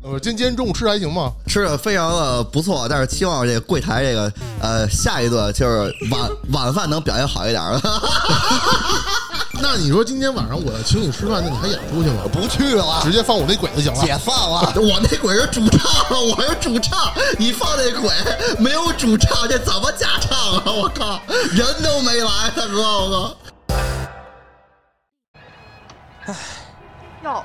呃，今今天中午吃的还行吗？吃的非常的不错，但是期望这个柜台这个呃下一顿就是晚晚饭能表现好一点儿。那你说今天晚上我要请你吃饭，那你还演出去吗？不去了，直接放我那鬼就行了。解放了。我那鬼是主唱，我是主唱，你放那鬼没有主唱，这怎么假唱啊？我靠，人都没来，大哥，我靠。哟，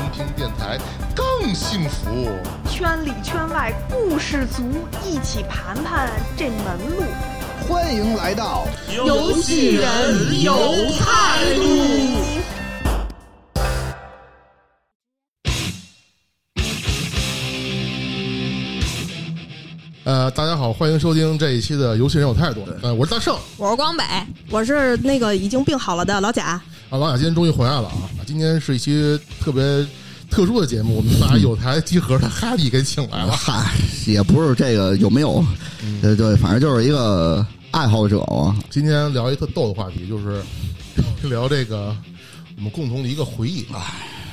听听电台更幸福。圈里圈外故事足，一起盘盘这门路。欢迎来到游戏人有态度。呃，大家好，欢迎收听这一期的《游戏人有态度》。呃，我是大圣我是光北，我是那个已经病好了的老贾。啊，老贾今天终于回来了啊！今天是一期特别特殊的节目，我们把有台集合的哈利给请来了。嗨，也不是这个有没有，对对，反正就是一个爱好者嘛。今天聊一特逗的话题，就是 聊这个我们共同的一个回忆。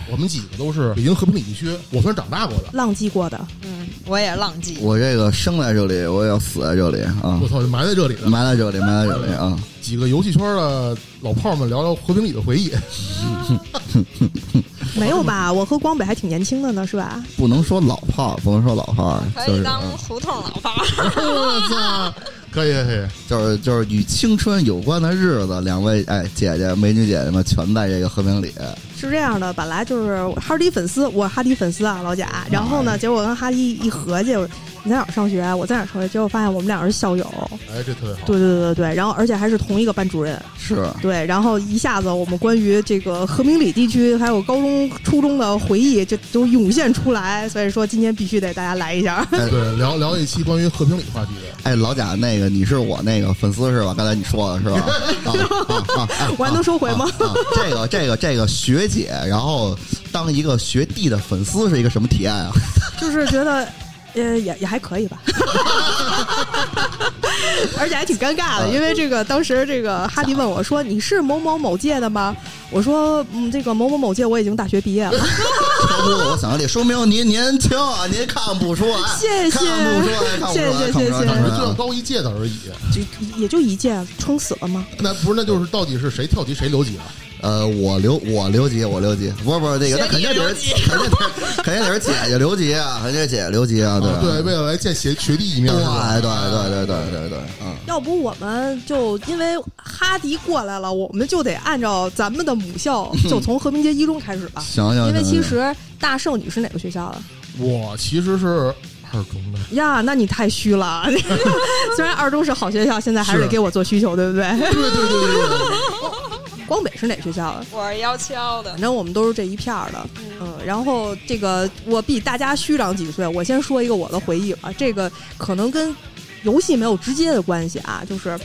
我们几个都是北京和平里地区，我算长大过的。浪迹过的，嗯，我也浪迹。我这个生在这里，我也要死在这里啊我！操，就埋在这里了。埋在这里，埋在这里啊！几个游戏圈的老炮们聊聊和平里的回忆。没有吧？我和光北还挺年轻的呢，是吧？不能说老炮儿，不能说老炮儿，就是可以当胡同老炮儿。我操，可以可以。就是就是与青春有关的日子，两位哎姐姐美女姐姐们全在这个和平里。是这样的，本来就是哈迪粉丝，我哈迪粉丝啊，老贾。然后呢，结果跟哈迪一合计，你在哪儿上学？我在哪儿上学？结果发现我们俩是校友。哎，这特别好。对对对对，然后而且还是同一个班主任。是对，然后一下子我们关于这个和平里地区还有高中、初中的回忆就都涌现出来，所以说今天必须得大家来一下。哎对，聊聊一期关于和平里话题的。哎，老贾，那个你是我那个粉丝是吧？刚才你说的是吧？啊 啊啊！哎我还能收回吗啊啊这个这个这个学姐，然后当一个学弟的粉丝是一个什么体验啊？就是觉得。呃，也也还可以吧，而且还挺尴尬的，因为这个当时这个哈迪问我说：“你是某某某届的吗？”我说：“嗯，这个某某某届我已经大学毕业了。超出了我想象力，说明您年轻啊，您看不出来，谢谢谢谢谢谢。就高一届的而已。”就也就一届，撑死了吗？那不是，那就是到底是谁跳级谁留级啊？呃，我留我留级，我留级，不是不是那个，那肯定得是 肯定得是肯定得是姐姐留级啊，肯定是姐姐留级啊，对对，为了来见学学弟一面。对对对对对对对，嗯。要不我们就因为哈迪过来了，我们就得按照咱们的母校，就从和平街一中开始吧。行行，因为其实大圣你是哪个学校的我其实是二中的。呀？那你太虚了。虽然二中是好学校，现在还是得给我做需求，对不对？对对对对对。光北是哪学校的？我是幺七幺的。反，正我们都是这一片儿的，嗯，然后这个我比大家虚长几岁，我先说一个我的回忆吧，这个可能跟游戏没有直接的关系啊，就是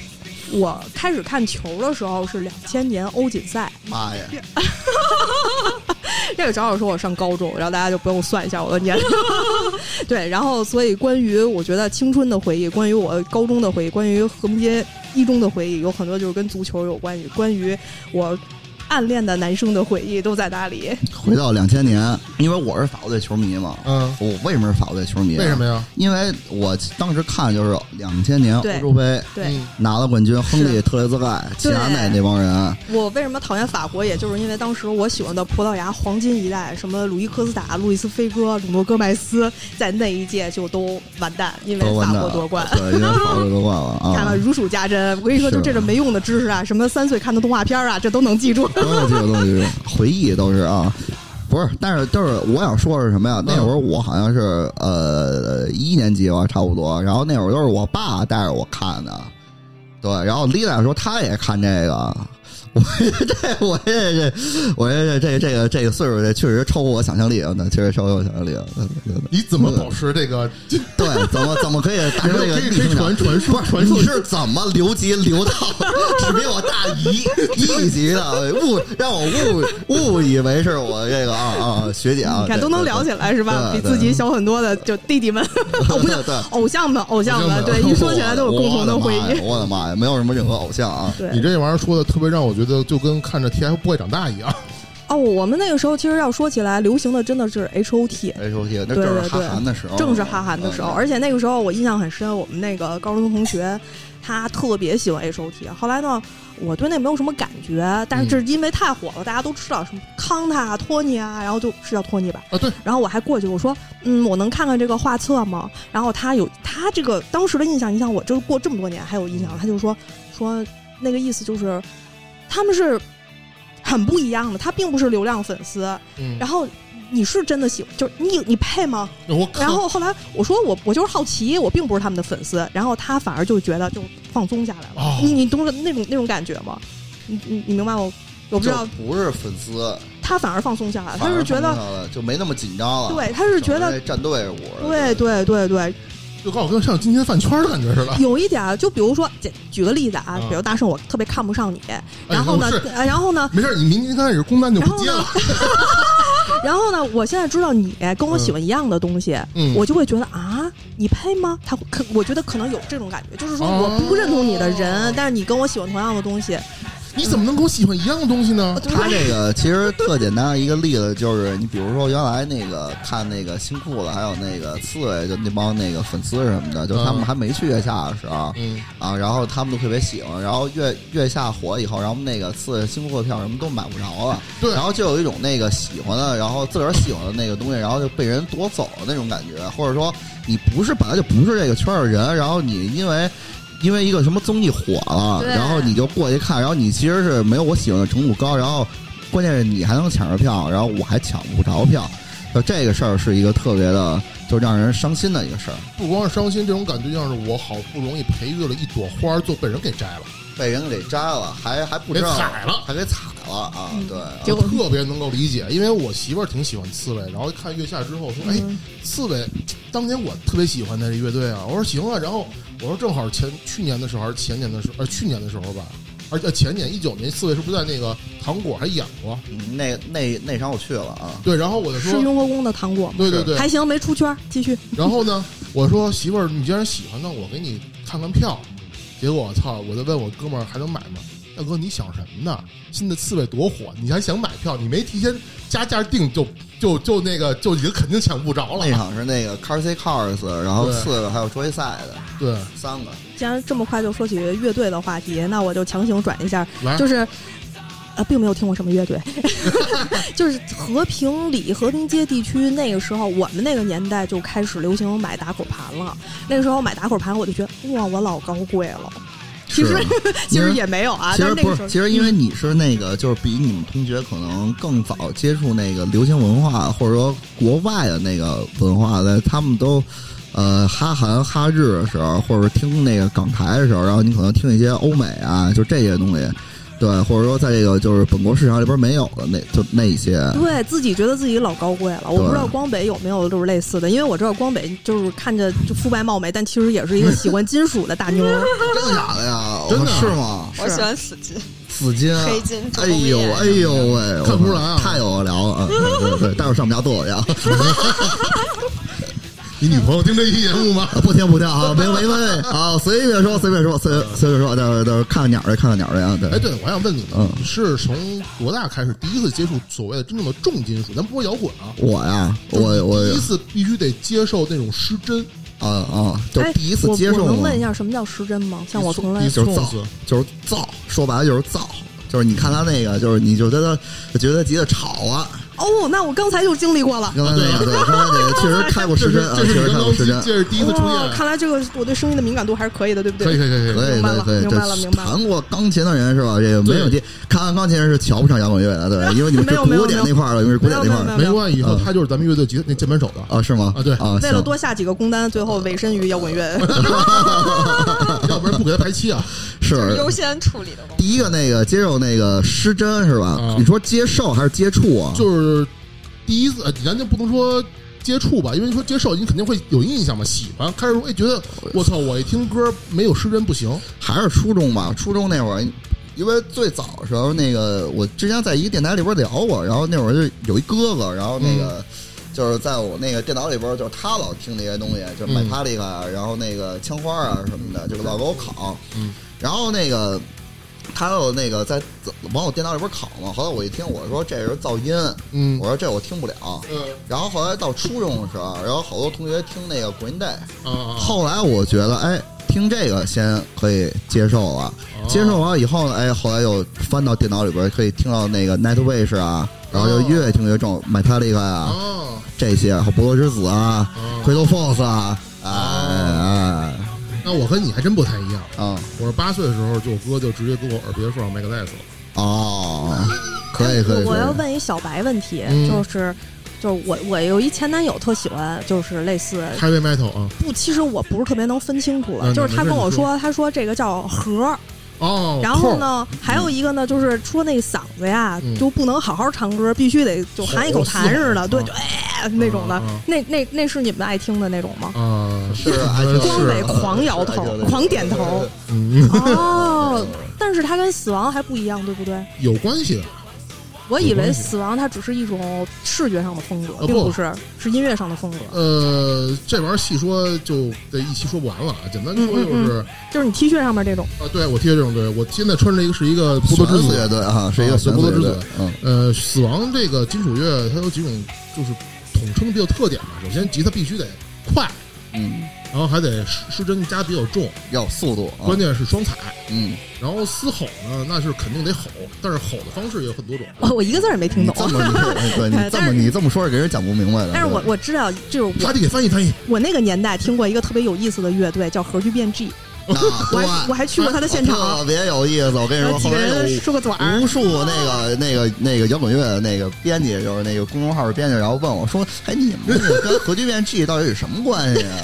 我开始看球的时候是两千年欧锦赛，妈呀！这个正好说我上高中，然后大家就不用算一下我的年龄。对，然后所以关于我觉得青春的回忆，关于我高中的回忆，关于和平街一中的回忆，有很多就是跟足球有关系，关于我暗恋的男生的回忆都在哪里。回到两千年，因为我是法国队球迷嘛，嗯，我为什么是法国队球迷？为什么？呀？因为我当时看就是两千年对欧洲杯对、嗯拿了冠军，亨利、特雷泽盖、齐达内那帮人，我为什么讨厌法国，也就是因为当时我喜欢的葡萄牙黄金一代，什么鲁伊科斯塔、路易斯菲戈、鲁诺戈麦斯，在那一届就都完蛋，因为法国夺冠。对，因为法国夺冠了啊！看了如数家珍，我跟你说，就这种没用的知识啊，什么三岁看的动画片啊，这都能记住。都有这个东西，回忆都是啊。不是，但是就是我想说的是什么呀？那会儿我好像是呃一年级吧，差不多。然后那会儿都是我爸带着我看的，对。然后丽娜说她也看这个，这 我这这我这这这这个这个岁数，这确实超乎我想象力啊！那确实超乎我想象力啊！对对对你怎么保持这个？对，怎么怎么可以达成这个传传说你是怎么留级留到只比我大一 一级的？误让我误误以为是我这个啊啊学姐啊！你看都能聊起来是吧？对对比自己小很多的就弟弟们，哦不是对偶像们，偶像们，偶像们对，一说起来都有共同的回忆。我的妈呀，没有什么任何偶像啊！你，这玩意儿说的特别让我觉得就跟看着 TFBOY 长大一样。哦，我们那个时候其实要说起来，流行的真的是 H O T。H O T 那正是哈韩的时候，正是哈韩的时候，嗯而且那个时候我印象很深，我们那个高中同学他特别喜欢 H O T。后来呢，我对那没有什么感觉，但是这是因为太火了，大家都知道什么康塔、托尼啊，然后就是叫托尼吧。啊，对，然后我还过去我说，嗯，我能看看这个画册吗？然后他有他这个当时的印象，你想我这过这么多年还有印象，他就说说那个意思就是他们是很不一样的，他并不是流量粉丝，嗯，然后你是真的喜欢，就是你你配吗？我然后后来我说我我就是好奇，我并不是他们的粉丝，然后他反而就觉得就放松下来了。哦你你懂那种那种感觉吗？你你你明白我？我不知道，不是粉丝，他反而放松下来，他是觉得就没那么紧张了。对，他是觉得战队伍，对对对对，就告诉我像今天饭圈的感觉似的。有一点儿，就比如说，举举个例子啊啊，比如大圣，我特别看不上你，然后呢然后呢，没事，你明天开始公单就不接了。然后呢，我现在知道你跟我喜欢一样的东西，嗯我就会觉得啊，你配吗？他可我觉得可能有这种感觉，就是说哦我不认同你的人，但是你跟我喜欢同样的东西，你怎么能跟我喜欢一样的东西呢？他这个其实特简单的一个例子就是，你比如说原来那个看那个新裤子，还有那个刺猬，就那帮那个粉丝什么的，就他们嗯还没去月下的时候。嗯，啊，然后他们都特别喜欢，然后月月下火以后，然后那个刺新裤子票什么都买不着了，对。然后就有一种那个喜欢的，然后自个儿喜欢的那个东西，然后就被人夺走了那种感觉，或者说你不是本来就不是这个圈儿的人，然后你因为因为一个什么综艺火了，然后你就过去看，然后你其实是没有我喜欢的程度高，然后关键是你还能抢着票，然后我还抢不着票，就这个事儿是一个特别的，就让人伤心的一个事儿，不光是伤心，这种感觉就像是我好不容易培育了一朵花，就被人给摘了，被人给摘了，还还不知道给踩了还给踩了啊！对，结果我特别能够理解，因为我媳妇儿挺喜欢刺猬，然后看月下之后说：“哎，嗯刺猬，当年我特别喜欢的这乐队啊。”我说：“行啊。”然后我说：“正好前去年的时候还是前年的时候，呃，去年的时候吧，而且前年一九年，四位是不是在那个糖果还演过？嗯那那那场我去了啊，对，然后我就说是说，雍和宫的糖果吗？对对对，还行，没出圈，继续。然后呢，我说媳妇儿，你既然喜欢，那我给你看看票。结果我操，我就问我哥们儿还能买吗？大哥，你想什么呢？新的刺猬多火，你还想买票？你没提前加价定，就就就那个就已经肯定抢不着了。那场是那个 Car C Cars，然后对刺猬还有周一赛的对，三个，既然这么快就说起乐队的话题，那我就强行转一下，来，就是。呃，并没有听过什么乐队，就是和平里、和平街地区那个时候，我们那个年代就开始流行买打口盘了。那个时候买打口盘，我就觉得哇，我老高贵了。其实 其实也没有啊，其实不是，其实因为你是那个，就是比你们同学可能更早接触那个流行文化，或者说国外的那个文化的，他们都呃哈韩哈日的时候，或者听那个港台的时候，然后你可能听一些欧美啊，就这些东西，对，或者说在这个就是本国市场里边没有的那就那一些，对自己觉得自己老高贵了。我不知道光北有没有就是类似的，因为我知道光北就是看着就肤白貌美，但其实也是一个喜欢金属的大妞儿。真的假的呀？真的是吗？我喜欢死金，死金、黑金哎呦哎呦喂，看不出来啊太有聊了，啊对对对，待会儿上我们家做我去啊。你女朋友听这期节目吗？啊，不听不听啊，没没关系啊，随便说随便说随随便说，待会儿待会儿看看鸟儿去，看看鸟儿去啊。哎，对，对，我还想问你，嗯你是从多大开始第一次接触所谓的真正的重金属？咱不说摇滚啊，我呀，我我第一次必须得接受那种失真，啊啊，就第一次接受能问一下什么叫失真吗？像我从来就是造，就是造，说白了就是造，就是你看他那个，就是你就觉得就觉得急得吵啊，哦，那我刚才就经历过了。刚才那个对，刚才那个确实 开过这是时针啊，这是确实开过时针。这是第一次出哦，现，看来这个我对声音的敏感度还是可以的，对不对？可以可以可以可以，明白了，明白了明白了弹过钢琴的人是吧？这个没问题。看完钢琴人是瞧不上摇滚乐的，对，因为你们是 没有古典那块儿的，因为是古典那块儿的没关系，以后嗯他就是咱们乐队吉那键盘手的，啊，是吗？啊对啊，为了多下几个工单，最后委身于摇滚乐。要不然不给他排期啊。是优先处理的。第一个那个接受那个失真是吧啊？你说接受还是接触啊？就是第一次，呃咱就不能说接触吧，因为你说接受，你肯定会有印象嘛，喜欢，开始哎觉得我操，我一听歌没有失真不行，还是初中吧，初中那会儿，因为最早的时候，那个我之前在一个电台里边聊过，然后那会儿就有一哥哥，然后那个、就是在我那个电脑里边，就是他老听那些东西，就是买嗯。帕利卡啊，然后那个枪花啊什么的，就是老给我拷，嗯，然后那个。他有那个在往我电脑里边拷嘛，后来我一听，我说这是噪音，嗯。我说这我听不了。嗯。然后后来到初中的时候，然后好多同学听那个 Green Day，啊，后来我觉得，哎，听这个先可以接受了。哦。接受完以后呢，哎，后来又翻到电脑里边，可以听到那个 Nightwish 啊，然后就哦越听越重，Metallica 啊、哦。这些，还有博罗之子啊、哦，Cradle Force 啊，哎哎那我和你还真不太一样。啊我是八岁的时候，就我哥就直接给我耳别说上 Megadeth 了。哦，可以可以。我要问一小白问题，嗯就是。就是我，我有一前男友特喜欢，就是类似 Heavy Metal 啊，不，其实我不是特别能分清楚了。嗯就是他跟我说，他说这个叫盒，哦，然后呢，还有一个呢，就是说那嗓子呀，嗯就不能好好唱歌，必须得就含一口痰似的，对，啊就哎那种的。那那那是你们爱听的那种吗？嗯，是光得狂摇头狂点头。嗯，哦，但是它跟死亡还不一样，对不对？有关系的。我以为死亡它只是一种视觉上的风格，并不是，是音乐上的风格。呃，这玩意儿细说就得一期说不完了啊。简单说就是，就是你 T 恤上面这种，啊，对我 T 恤这种，对我现在穿着一个是一个不多之子死乐队啊，是一个不多之子。嗯呃，死亡这个金属乐它有几种就是统称比较特点吧。首先吉他必须得快，嗯，然后还得失失真加比较重，要速度啊，关键是双踩。嗯，然后嘶吼呢，那是肯定得吼，但是吼的方式也有很多种。我我一个字儿也没听懂。这么 你对你这但是么你这么说是给人讲不明白的。但是我对我知道，就是我他得给翻译翻译。我那个年代听过一个特别有意思的乐队，叫核聚变 G，啊，我还对我还去过他的现场，特别有意思。我跟你说，然后几个后来说个短儿无，数那个那个那个摇滚乐的那个编辑，就是那个公众号的编辑，然后问我说：“哎，你们这个跟核聚变 G 到底是什么关系啊？”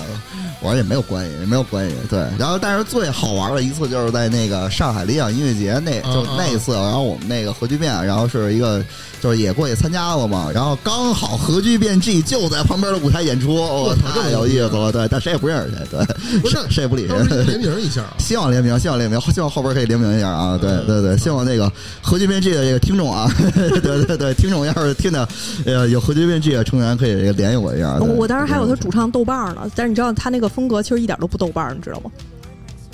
我说也没有关系，也没有关系。对，然后但是最好玩的一次就是在那个上海理想音乐节那就那一次，然后我们那个核聚变，然后是一个就是也过去参加了嘛，然后刚好核聚变 G 就在旁边的舞台演出，我操太有意思了。对，但谁也不认识谁，对，不是谁谁也不理谁联名一下啊？希望联名，希望联名，希望后边可以联名一下啊！对对对，希望那个核聚变 G 的这个听众啊，对对对，听众要是听到呃有核聚变 G 的成员，可以联系我一下。我我当时还有他主唱豆瓣呢，但是你知道他那个风格其实一点都不豆瓣，你知道吗？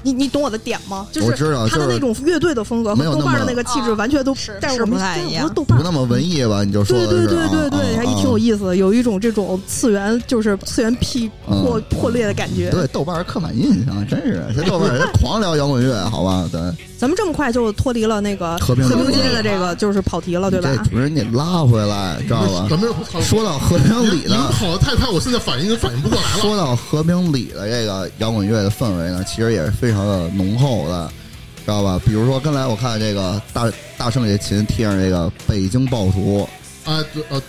你你懂我的点吗？就我知道他的那种乐队的风格和豆瓣的那个气质啊完全都是，但是是我们但是不太一样不那么文艺吧？你就说对对对对对，啊还挺有意思的，有一种这种次元就是次元劈破破裂的感觉。对豆瓣儿刻板印象，真是这豆瓣儿人狂聊摇滚乐，好吧？咱，咱们这么快就脱离了那个和平里和平街的这个就是跑题了，对吧？这主人你拉回来，知道吧？咱们说到和平里你们呢，跑的太快，我现在反应反应不过来了。说到和平里的这个摇滚乐的氛围呢，其实也是非常的浓厚的，知道吧？比如说刚才我看这个大大圣这琴贴上这个北京暴徒，啊，对呃，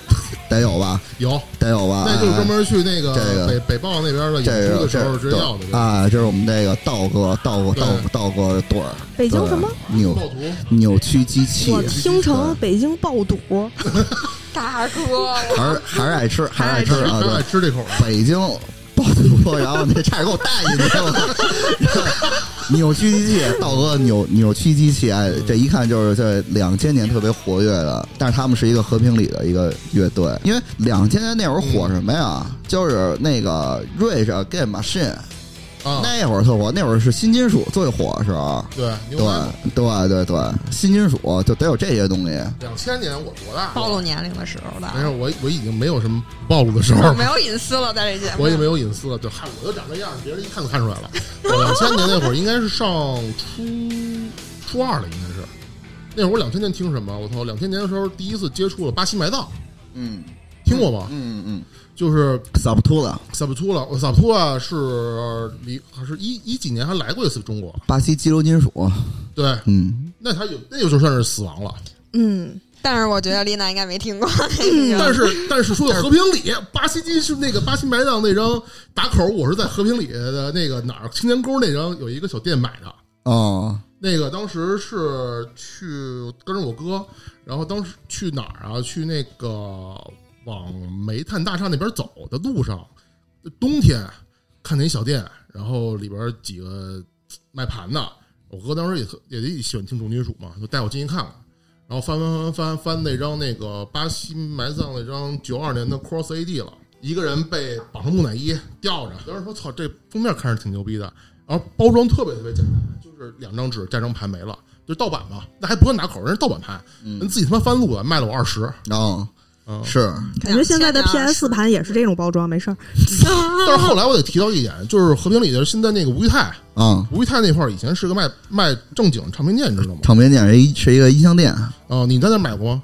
得有吧？有，得有吧？那就是专门去那个这个北北豹那边的演这个出的时候这直接要的。啊，这是我们这个道哥道哥道道哥的队儿，北京什么？扭扭曲机器，我听成北京爆肚，大哥，还是还是爱吃，还是爱吃啊！他爱对，吃这口。北京然后那差点给我带进去了。扭曲机器，道哥扭扭曲机器，哎，这一看就是在两千年特别活跃的，但是他们是一个和平里的一个乐队，因为两千年那会儿火什么呀？就是那个瑞士啊，那会儿特火，那会儿是新金属最火的时候。对，对对对对，新金属就得有这些东西。两千年我多大？暴露年龄的时候的，没事，我我已经没有什么暴露的时候，没有隐私了，在这节目，我也没有隐私了。就，嗨，我就长这样，别人一看就看出来了。我两千年那会儿应该是上初初二了，应该是。那会儿两千年听什么？我操！两千年的时候第一次接触了巴西埋葬，嗯听过吗？嗯嗯，就是萨布托了，萨布图拉，萨布图拉是离还是一一几年还来过一次中国？巴西激流金属，对，嗯，那他有那就算是死亡了。嗯，但是我觉得丽娜应该没听过 那个。但是但是说的和平里，巴西金是那个巴西埋葬那张打口，我是在和平里的那个哪儿青年沟那张有一个小店买的。哦，那个当时是去跟着我哥，然后当时去哪儿啊？去那个往煤炭大厦那边走的路上，冬天看见一小店，然后里边几个卖盘的。我哥当时也特也也喜欢听重金属嘛，就带我进去看看。然后翻翻翻翻翻那张那个巴西埋葬那张九二年的 Cross AD 了，一个人被绑上木乃伊吊着。当时说操，这封面看着挺牛逼的，然后包装特别特别简单，就是两张纸加张盘没了，就盗版嘛，那还不算打口，人是盗版盘，人自己他妈翻录的，卖了我二十。哦，嗯，是，感觉现在的 PS 盘也是这种包装，没事儿。但是后来我得提到一点，就是和平里的现在那个吴裕泰，啊，吴裕泰那块儿以前是个卖卖正经唱片店，你知道吗？唱片店是一是一个音像店，哦，你在那儿买过吗？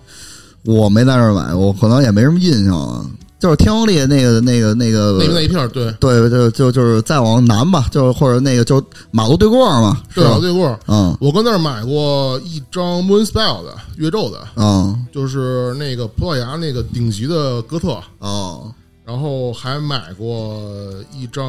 我没在那儿买过，可能也没什么印象了。就是天王丽那个那个那个那边那一片儿，对对，就就就是再往南吧，就是或者那个就马路对过嘛，是对，吧老？对过，嗯我跟那儿买过一张 Moonspell 的月咒的，嗯就是那个葡萄牙那个顶级的哥特，哦然后还买过一张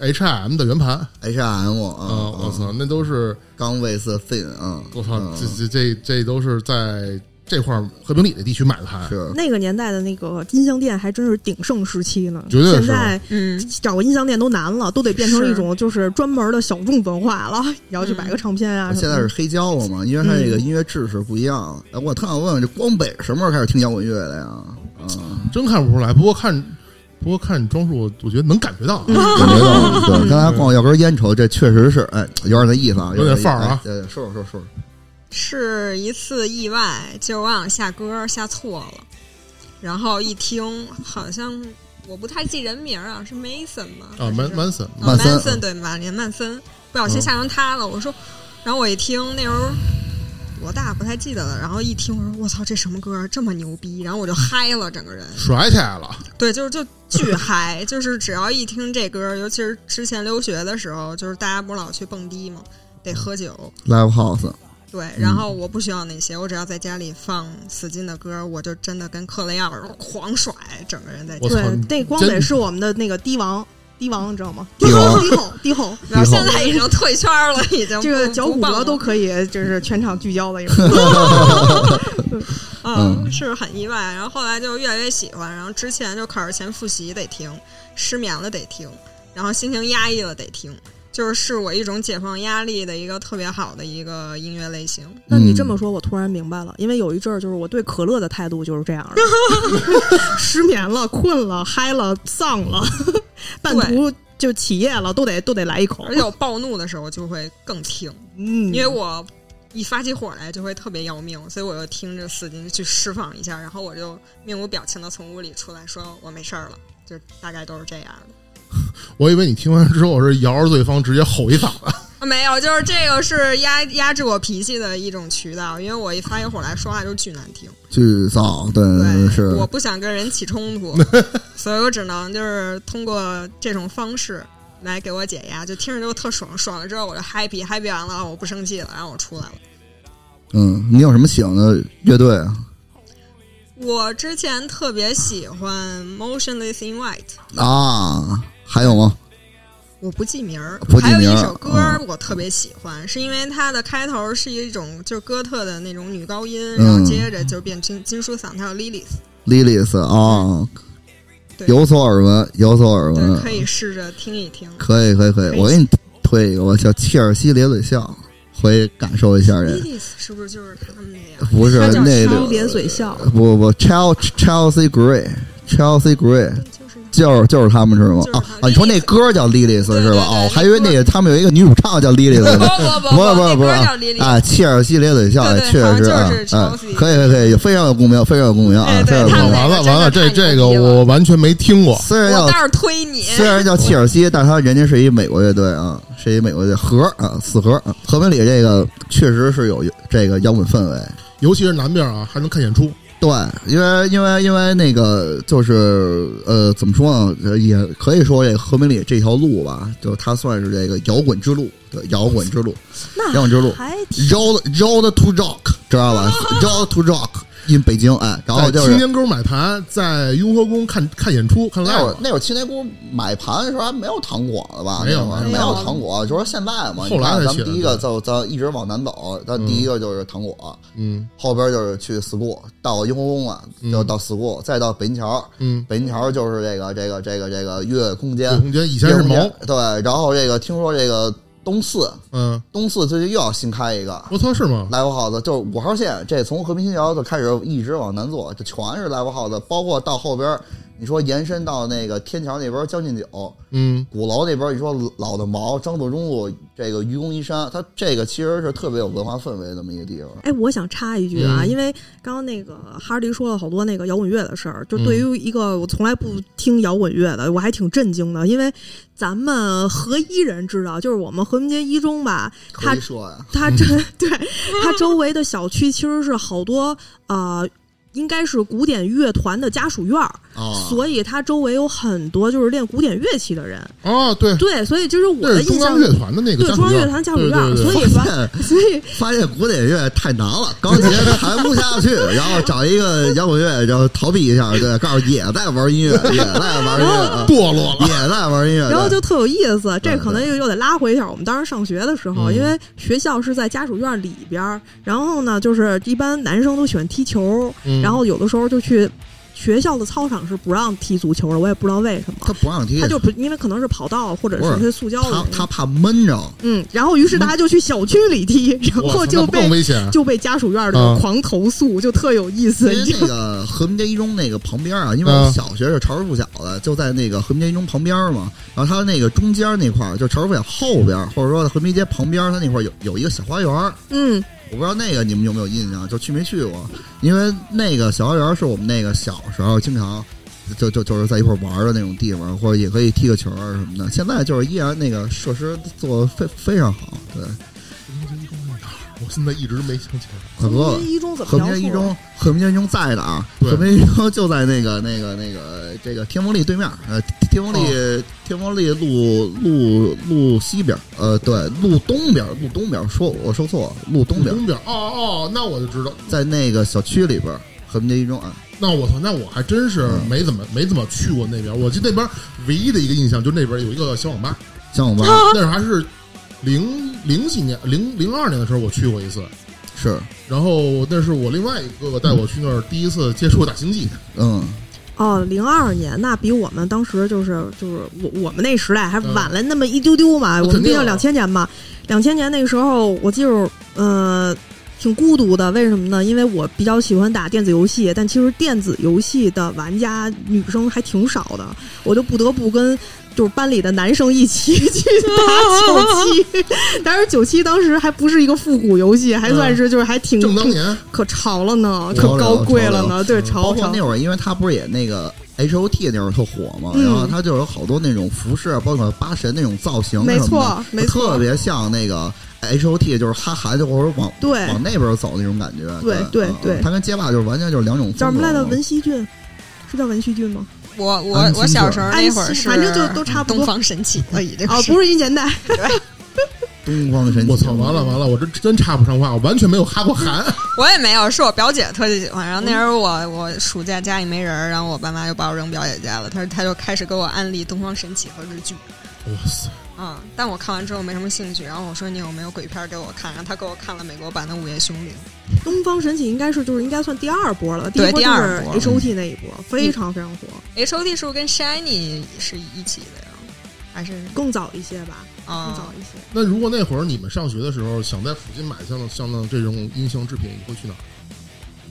H.M 的圆盘。，H M 啊、啊，我操，那都是刚卫斯 fin 啊，我操，嗯这这这这都是在这块儿和平里的地区买的盘，是那个年代的那个音像店还真是鼎盛时期呢。绝对现在嗯，找个音像店都难了，都得变成一种就是专门的小众文化了。你要去买个唱片啊。现在是黑胶了嘛，因为它这个音乐制式不一样。哎，我特想问问，这光北什么时候开始听摇滚乐的呀？啊，真看不出来。不过看，不过看你装束，我我觉得能感觉到啊。感觉到对，刚才光要根烟抽，这确实是哎，有点那意思啊，有点点范儿啊哎对，说说说说，是一次意外，就是我想下歌下错了，然后一听好像我不太记人名儿啊，是 Mason 吗？啊，曼曼森，哦曼森曼森对，马连曼森，不小心下成他了。我说，然后我一听那时候多大不太记得了，然后一听我说我操，这什么歌儿这么牛逼？然后我就嗨了，整个人。甩起来了。对，就是就巨嗨，就是只要一听这歌，尤其是之前留学的时候，就是大家不是老去蹦迪嘛，得喝酒。live house，对，然后我不需要那些，我只要在家里放死劲的歌，我就真的跟克雷尔狂甩，整个人在家。对，那光得是我们的那个低王，帝王你知道吗？帝王帝后，帝后。然后现在已经退圈了，已经这个脚骨折都。可以，就是全场聚焦的一个。嗯，是很意外。然后后来就越来越喜欢，然后之前就考试前复习得听，失眠了得听，然后心情压抑了得听，就是是我一种解放压力的一个特别好的一个音乐类型。那你这么说，我突然明白了，因为有一阵儿就是我对可乐的态度就是这样的，失眠了、困了、嗨了、丧了，半途就起夜了，都得都得来一口而。且我暴怒的时候就会更听，嗯，因为我一发起火来就会特别要命，所以我就听着死劲去释放一下，然后我就面无表情的从屋里出来说我没事儿了，就大概都是这样的。我以为你听完之后是摇着对方直接吼一嗓子。没有，就是这个是压压制我脾气的一种渠道，因为我一发一火来说话就巨难听，巨燥，对对，是，我不想跟人起冲突，所以我只能就是通过这种方式来给我解压，就听着就特爽，爽了之后我就 happy，happy 完了我不生气了，然后我出来了。嗯，你有什么喜欢的乐队啊？我之前特别喜欢 Motionless in White，啊，还有吗？我不记名儿不，记名还有一首歌嗯我特别喜欢，是因为它的开头是一种就是哥特的那种女高音，嗯然后接着就变金金属嗓，它叫 Lilith，Lilith 啊，对有所耳闻，有所耳，闻，可以试着听一听。可以，可以，可以。可以我给你推一个，我叫切尔西咧嘴笑，回去感受一下人。Lilith 是不是就是他们那样？不是那咧嘴笑，不不，Chel Chelsea Gray，Chelsea Gray 对就是就是他们是吗？就是啊啊！你说那歌叫 Lilith 对对是吧？哦，还以为那个他们有一个女主唱叫 Lilith 呢。不不不 不不啊啊！切尔西咧嘴笑，确实是啊可以可以可以，非常有共鸣，非常有共鸣啊！非常完了完了，这这个我完全没听过。虽然要我倒是推你，虽然叫切尔西，但他人家是一美国乐队啊，是一美国乐队核啊，四核啊。和平里这个确实是有这个摇滚氛围，尤其是南边啊，还能看演出。对，因为因为因为那个就是呃，怎么说呢？呃也可以说这和平里这条路吧，就它算是这个摇滚之路，对，摇滚之路摇滚之路，road road to rock，知道吧？road to rock in 北京，哎，然后在就是青年沟买盘，在雍和宫看看演出，看那会儿。那会儿青年宫买盘的时候还没有糖果了吧？没有没有糖果，就说现在嘛。后来咱们第一个的就咱一直往南走，咱第一个就是糖果，嗯后边就是去 school，到雍和宫了，就到 school，再到北京桥。嗯，北京桥就是这个这个这个这个音乐空间这，空间以前是毛对，然后这个听说这个东四，嗯，东四最近又要新开一个。我操是吗？live house 就是五号线，这从和平新桥就开始一直往南坐，这全是 live house，包括到后边，你说延伸到那个天桥那边将进酒，嗯，鼓楼那边，你说老的毛、张自忠路、这个愚公移山，它这个其实是特别有文化氛围的这么一个地方。哎，我想插一句啊，嗯因为刚刚那个哈迪说了好多那个摇滚乐的事儿，就嗯对于一个我从来不听摇滚乐的，我还挺震惊的，因为咱们合一人知道，就是我们和平街一中吧，它可以说呀，他这 对他周围的小区其实是好多呃。应该是古典乐团的家属院儿，啊，所以他周围有很多就是练古典乐器的人。哦，对，对，所以就是我那是中的印象央乐团的那个对中央乐团家属院所以发吧，现 所以发现古典乐太难了，钢琴弹不下去，然后找一个摇滚乐，然后逃避一下，对，告诉也在玩音乐，也在玩音乐，啊。堕落了。也在玩音乐，然后就特有意思，这可能又又得拉回一下我们当时上学的时候，嗯。因为学校是在家属院里边儿，然后呢，就是一般男生都喜欢踢球，嗯。然后有的时候就去学校的操场是不让踢足球的，我也不知道为什么他，不让踢他，就不因为可能是跑道或者是些塑胶的，他他怕闷着，嗯，然后于是大家就去小区里踢，然后就被更危险。就被家属院的啊狂投诉，就特有意思？那个和平街一中那个旁边啊，因为我嗯们小学是朝师附小的，就在那个和平街一中旁边嘛。然后它那个中间那块儿，就朝师附小后边，或者说和平街旁边，它那块儿有有一个小花园。嗯，我不知道那个你们有没有印象，就去没去过？因为那个小花园是我们那个小时候经常就就就是在一块玩的那种地方，或者也可以踢个球啊什么的。现在就是依然那个设施做的非非常好，对。我现在一直没想起来。和平街一中怎么和平街一中，和平街一中在哪儿？对。和平街一中就在那个那个那个这个天丰利对面，呃，天丰利、天丰利路路路西边，呃，对，路东边，路东边，说我说错了，路东边，东边哦哦，那我就知道。在那个小区里边，和平街一中啊，那我操，那我还真是嗯。没怎么没怎么去过那边。我记得那边唯一的一个印象，就那边有一个小网吧，小网吧。那时候还是零零几年，零零二年的时候我去过一次。是，然后那是我另外一个哥哥带我去那儿第一次接触打星际，嗯，哦，零二年那比我们当时就是就是我我们那时代还嗯晚了那么一丢丢嘛，我们毕竟两千年嘛，两千年那个时候我记得呃挺孤独的，为什么呢？因为我比较喜欢打电子游戏，但其实电子游戏的玩家女生还挺少的，我就不得不跟。就是班里的男生一起去打九七，但是九七当时还不是一个复古游戏，还算是就是还挺正当年可潮了呢，可高贵了呢，对，嗯潮潮包括那会儿，因为他不是也那个 H O T 那会儿特火嘛，嗯然后他就有好多那种服饰，包括八神那种造型没错没错特别像那个 H O T，就是哈韩就或者往对往那边走那种感觉。对对嗯对他跟街霸就是完全就是两种风格。叫什么来着？文熙俊，是叫文熙俊吗？我我我小时候那会儿是，反正就都差不多东方神起了，已经哦，不是一年代，东方神起。我操，完了完了，我这真插不上话，我完全没有哈过 韩。我也没有，是我表姐特别喜欢。然后那时候我我暑假家里没人，然后我爸妈就把我扔表姐家了。他他就开始给我安利东方神起和日剧。哇塞，嗯，但我看完之后没什么兴趣。然后我说你有没有鬼片儿给我看？然后他给我看了美国版的《午夜凶铃》。东方神起应该是就是应该算第二波了，对一波第二波 H O T 那一波非常非常火，H O T 是不是跟 Shiny 是一起的呀？还是更早一些吧，更啊？早一些。那如果那会儿你们上学的时候想在附近买像像那这种音像制品，你会去哪儿？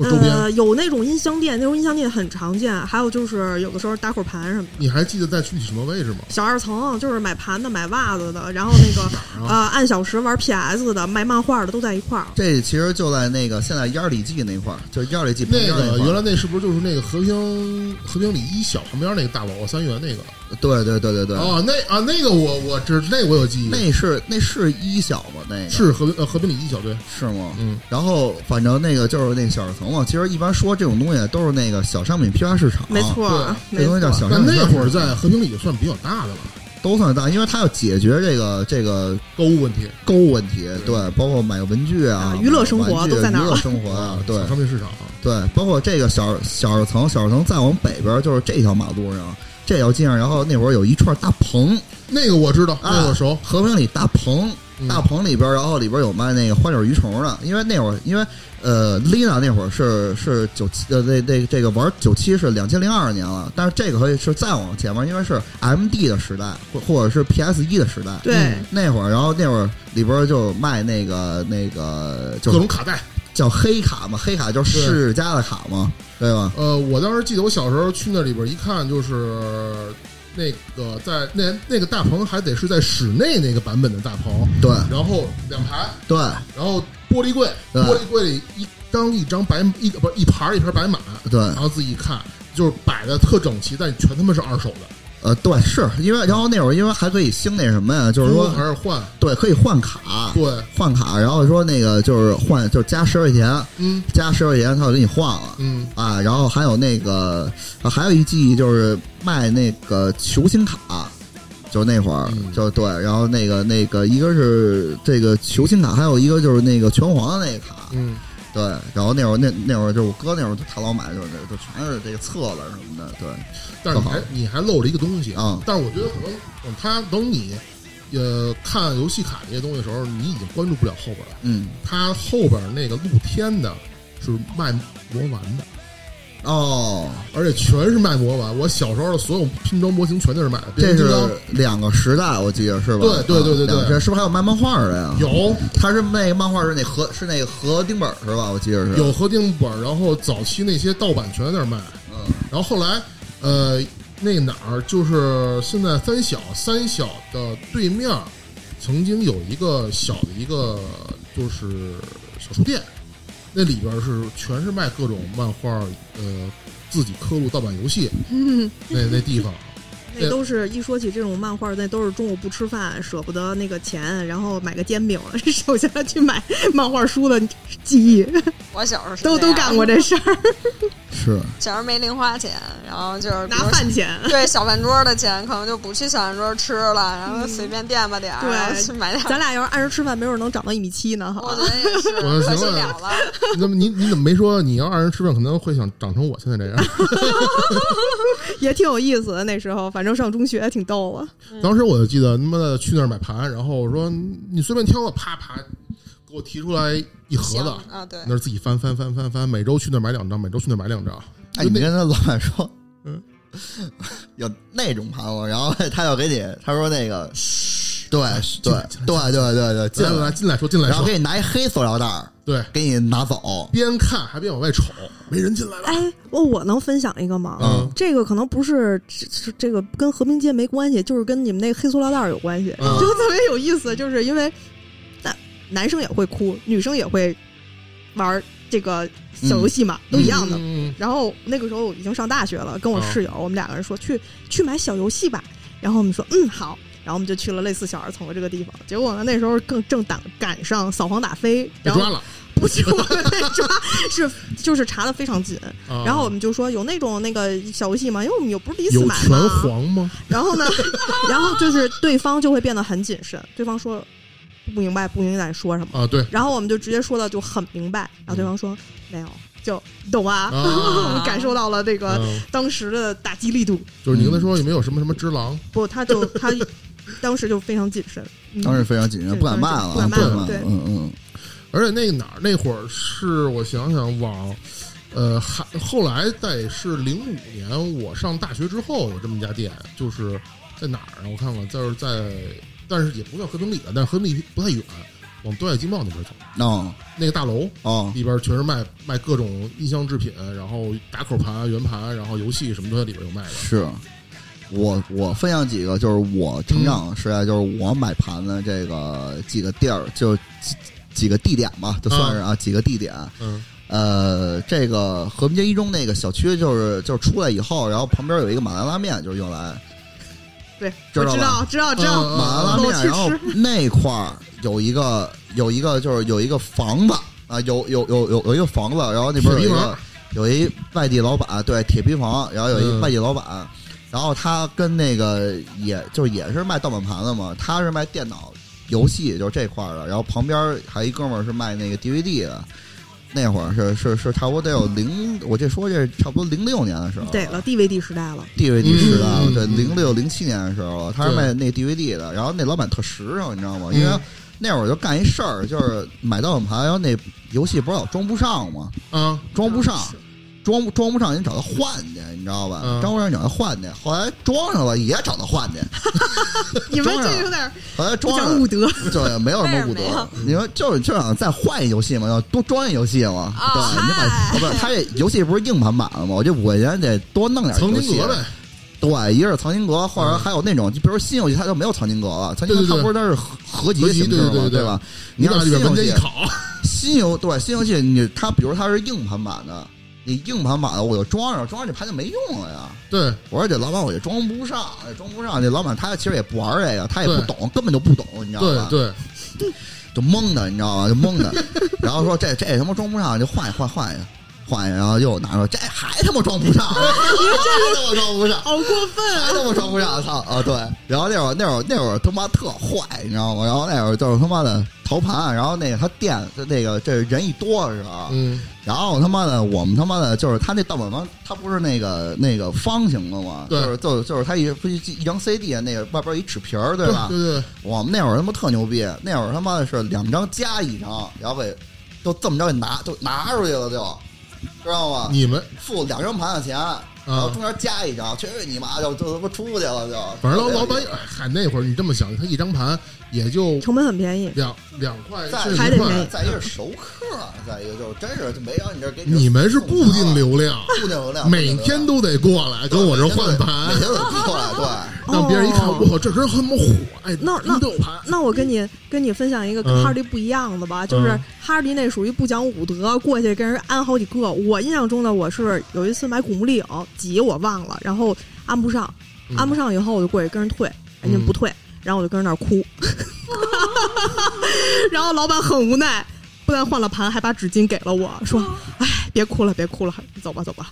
呃，有那种音箱店，那种音箱店很常见，还有就是有的时候打会儿盘什么的。你还记得在具体什么位置吗？小二层就是买盘的、买袜子的，然后那个呃按小时玩 PS 的、卖漫画的都在一块儿。这其实就在那个现在烟儿里记那块儿，就是烟里记旁那个原来那是不是就是那个和平和平里一小旁边那个大楼啊三元那个？对对对对对，哦，那啊那个我我知那个我有记忆，那是那是一小吗？那个是和呃和平里一小队，是吗？嗯，然后反正那个就是那个小二层嘛。其实一般说这种东西都是那个小商品批发市场，没错，这东西叫小但商品批发市场。那会儿在和平里就算比较大的了，都算大，因为它要解决这个这个购物问题，购物问题，对，包括买个文具啊啊，娱乐生活买个玩具都在那儿娱乐生活啊，对小商品市场啊，对，包括这个小小二层，小二层再往北边就是这条马路上，这要进上，然后那会儿有一串大棚，那个我知道，那个我熟，和平里大棚，嗯。大棚里边，然后里边有卖那个花鸟鱼虫的，因为那会儿，因为呃，Lina 那会儿是是九七呃，那那这个玩九七是两千零二年了，但是这个可以是再往前面，因为是 M D 的时代，或或者是 P S 一的时代，对。嗯那会儿，然后那会儿里边就卖那个那个就各种卡带。叫黑卡嘛，黑卡就是世家的卡嘛，对吧？呃，我当时记得我小时候去那里边一看，就是那个在那那个大棚还得是在室内那个版本的大棚，对。然后两排，对。然后玻璃柜，玻璃柜里一张一张白一不是一盘一盘白马，对，然后自己一看，就是摆的特整齐，但全他妈是二手的，呃，对，是因为然后那会儿因为还可以兴那什么呀，就是说还是换，对，可以换卡，对，换卡，然后说那个就是换，就是加十块钱，嗯加十块钱他就给你换了。嗯啊，然后还有那个，啊还有一记忆就是卖那个球星卡，就那会儿，嗯就对，然后那个那个一个是这个球星卡，还有一个就是那个拳皇的那个卡，嗯，对，然后那会儿那那会儿就是我哥那会儿他老买就是那就全是这个册子什么的，对，但是你还你还漏了一个东西啊但是我觉得可能等他等你。呃，看游戏卡这些东西的时候，你已经关注不了后边了。嗯，他后边那个露天的是卖魔丸的，哦，而且全是卖模板。我小时候的所有拼装模型全都是卖的。这是两个时代，我记得是吧？对对对对对是不是还有卖漫画的呀？有他是那个漫画是那合是那个合订本儿是吧？我记得是有合订本，然后早期那些盗版全在那儿卖。嗯然后后来，呃，那哪儿就是现在三小三小的对面，曾经有一个小的一个就是小书店，那里边是全是卖各种漫画，呃，自己刻录盗版游戏，那那地方。那都是一说起这种漫画，那都是中午不吃饭，舍不得那个钱，然后买个煎饼，手下去买漫画书的记忆，我小时候都都干过这事儿，是小时候没零花钱，然后就是拿饭钱。对小饭桌的钱，可能就不去小饭桌吃了，然后随便垫吧点儿，对去买点。咱俩要是按时吃饭，没准能长到一米七呢。哈，我觉得也是，我可惜行了了了。那么你你怎么没说你要按时吃饭，可能会想长成我现在这样？也挺有意思的。那时候，反正上中学挺逗啊。当时我就记得他妈的去那儿买盘，然后我说你随便挑吧，啪啪给我提出来一盒子，啊，对，那是自己翻翻翻翻翻，每周去那儿买两张，每周去那儿买两张。哎，你跟他老板说，嗯，有那种盘子，然后他要给你，他说那个，对对对对对对，进来进来说，进来说然后给，你拿一黑塑料袋儿，对，给你拿走。边看还边往外瞅，没人进来了。哎，我我能分享一个吗？嗯这个可能不是这这这个跟和平街没关系，就是跟你们那个黑塑料袋儿有关系，嗯就特别有意思。就是因为男男生也会哭，女生也会玩这个小游戏嘛，都一样的。嗯然后那个时候已经上大学了，跟我哦室友，我们两个人说去去买小游戏吧。然后我们说嗯好，然后我们就去了类似小儿童的这个地方。结果呢，那时候更正赶赶上扫黄打非，然后被抓了。不是我们被抓，是就是查的非常紧。啊然后我们就说有那种那个小游戏吗？因为我们又不是第一次有拳买嘛。皇吗？然后呢，然后就是对方就会变得很谨慎，对方说不明白，不明白你说什么。啊，对，然后我们就直接说的就很明白，然后对方说没有，就懂吧？啊我们 感受到了这个嗯，当时的打击力度。就是你跟他说有没有什么什么之狼？不，他就他 当时就非常谨慎，嗯当时非常谨慎，不敢卖了，不敢卖了了，对嗯嗯，而且那个哪儿那会儿是我想想往，呃，还后来得是零五年我上大学之后有这么一家店，就是在哪儿啊？我看看，就是在，但是也不算和平里了，但是和平里不太远，往东海经贸那边走，哦那个大楼哦，里边全是卖卖各种音箱制品，然后打口盘、圆盘，然后游戏什么都在里边有卖的。是。我我分享几个，就是我成长时代，就是我买盘的这个几个地儿，就几几个地点吧，就算是啊几个地点。嗯呃，这个和平街一中那个小区，就是就是出来以后，然后旁边有一个马兰拉面，就是用来对，知道吧？知道，知道，知道。嗯麻辣面，然后那块儿有一个有一个就是有一个房子啊，有有有有有一个房子，然后那边有一个有一外地老板，对铁皮房，然后有一嗯。外地老板，然后他跟那个也就是也是卖盗版盘的嘛，他是卖电脑游戏就是这块儿的，然后旁边还一哥们儿是卖那个 DVD 的。那会儿是是是差不多得有零，我这说这差不多零六年的时候，对了，DVD 时代了，DVD 时代了，嗯对，零六零七年的时候，他是卖那 DVD 的，然后那老板特实诚，你知道吗？因为嗯那会儿就干一事儿，就是买盗版盘，然后那游戏不是老装不上吗？嗯，装不上，装不装不上，你找他换去，你知道吧？嗯装不上你找他换去，后来装上了也找他换去，你们这有点后来不装上讲武德。对，没有什么武德。你说就是就想再换一游戏嘛，要多装一游戏嘛。啊对，你把不是他这游戏不是硬盘版的吗？我这五块钱得多弄点游戏藏经阁呗，对，一个是藏经阁，或者嗯还有那种，就比如新游戏它就没有藏经阁了，藏经阁对对对它不是它是合合集的合集形式吗？对对对对吧？要你把里边是新游戏，文件一拷，新游对新游戏你它比如它是硬盘版的，你硬盘版的我就装上，装上这盘就没用了呀。对，我说这老板我也装不上，也装不上。这老板他其实也不玩这个，他也不懂，根本就不懂，你知道吧？对对，就懵的，你知道吗？就懵的。然后说这这他妈装不上，就换一换换一个。换，然后又拿出来，这还他妈装不上，还他妈装不上，好过分啊！还他妈装不上，操啊！对，然后那会儿那会儿那会儿他妈特坏，你知道吗？然后那会儿就是他妈的淘盘，然后那个他店那个这人一多的时候，嗯，然后他妈的我们他妈的就是他那盗版盘，他不是那个那个方形的吗？对就是就是就是他一不一一张 CD 那个外边一纸皮儿，对吧？对对，我们那会儿他妈特牛逼，那会儿他妈的是两张加一张，然后给就这么着给拿就拿出去了就，知道吗？你们付两张盘的钱，然后中间加一张，去你妈就就他妈出去了就。反正老老板，哎嗨，那会儿你这么想，他一张盘也就成本很便宜，两两块，再甚至一块还得便宜。再一个是熟客，再一个就是真是没让你这给你们是固定流量，固定流量，每天都得过来跟我这换盘每，天都得过来，对。让别人一看，哦我操，这人很么火，哎，那那都有盘，那我跟你跟你分享一个跟嗯哈迪不一样的吧，就是嗯哈迪那属于不讲武德，过去跟人安好几个。我印象中的，我是有一次买古墓丽影几我忘了，然后安不上，嗯安不上以后我就过去跟人退，人家不退，然后我就跟着那儿哭，然后老板很无奈。不但换了盘，还把纸巾给了我，说：“哎，别哭了，别哭了，走吧，走吧。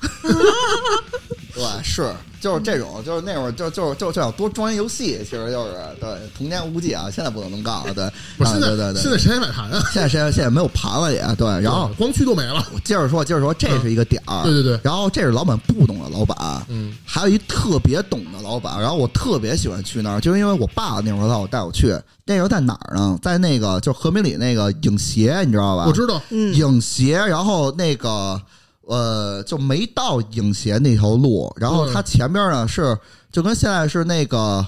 对，是就是这种，就是那会儿就就就就要多装一游戏，其实就是对童年无忌啊，现在不能能干了，对，不是现啊对对对，现在谁还买盘啊？现在现在现在没有盘了也对，然后光驱都没了，我接着说接着说，这是一个点儿，对对对，然后这是老板不懂的老板，嗯还有一特别懂的老板，然后我特别喜欢去那儿，就是因为我爸那会儿让我带我去，那时候在哪儿呢？在那个就和平里那个影协，你知道吧？我知道，”嗯，影协，然后那个呃就没到影协那条路，然后它前边呢是就跟现在是那个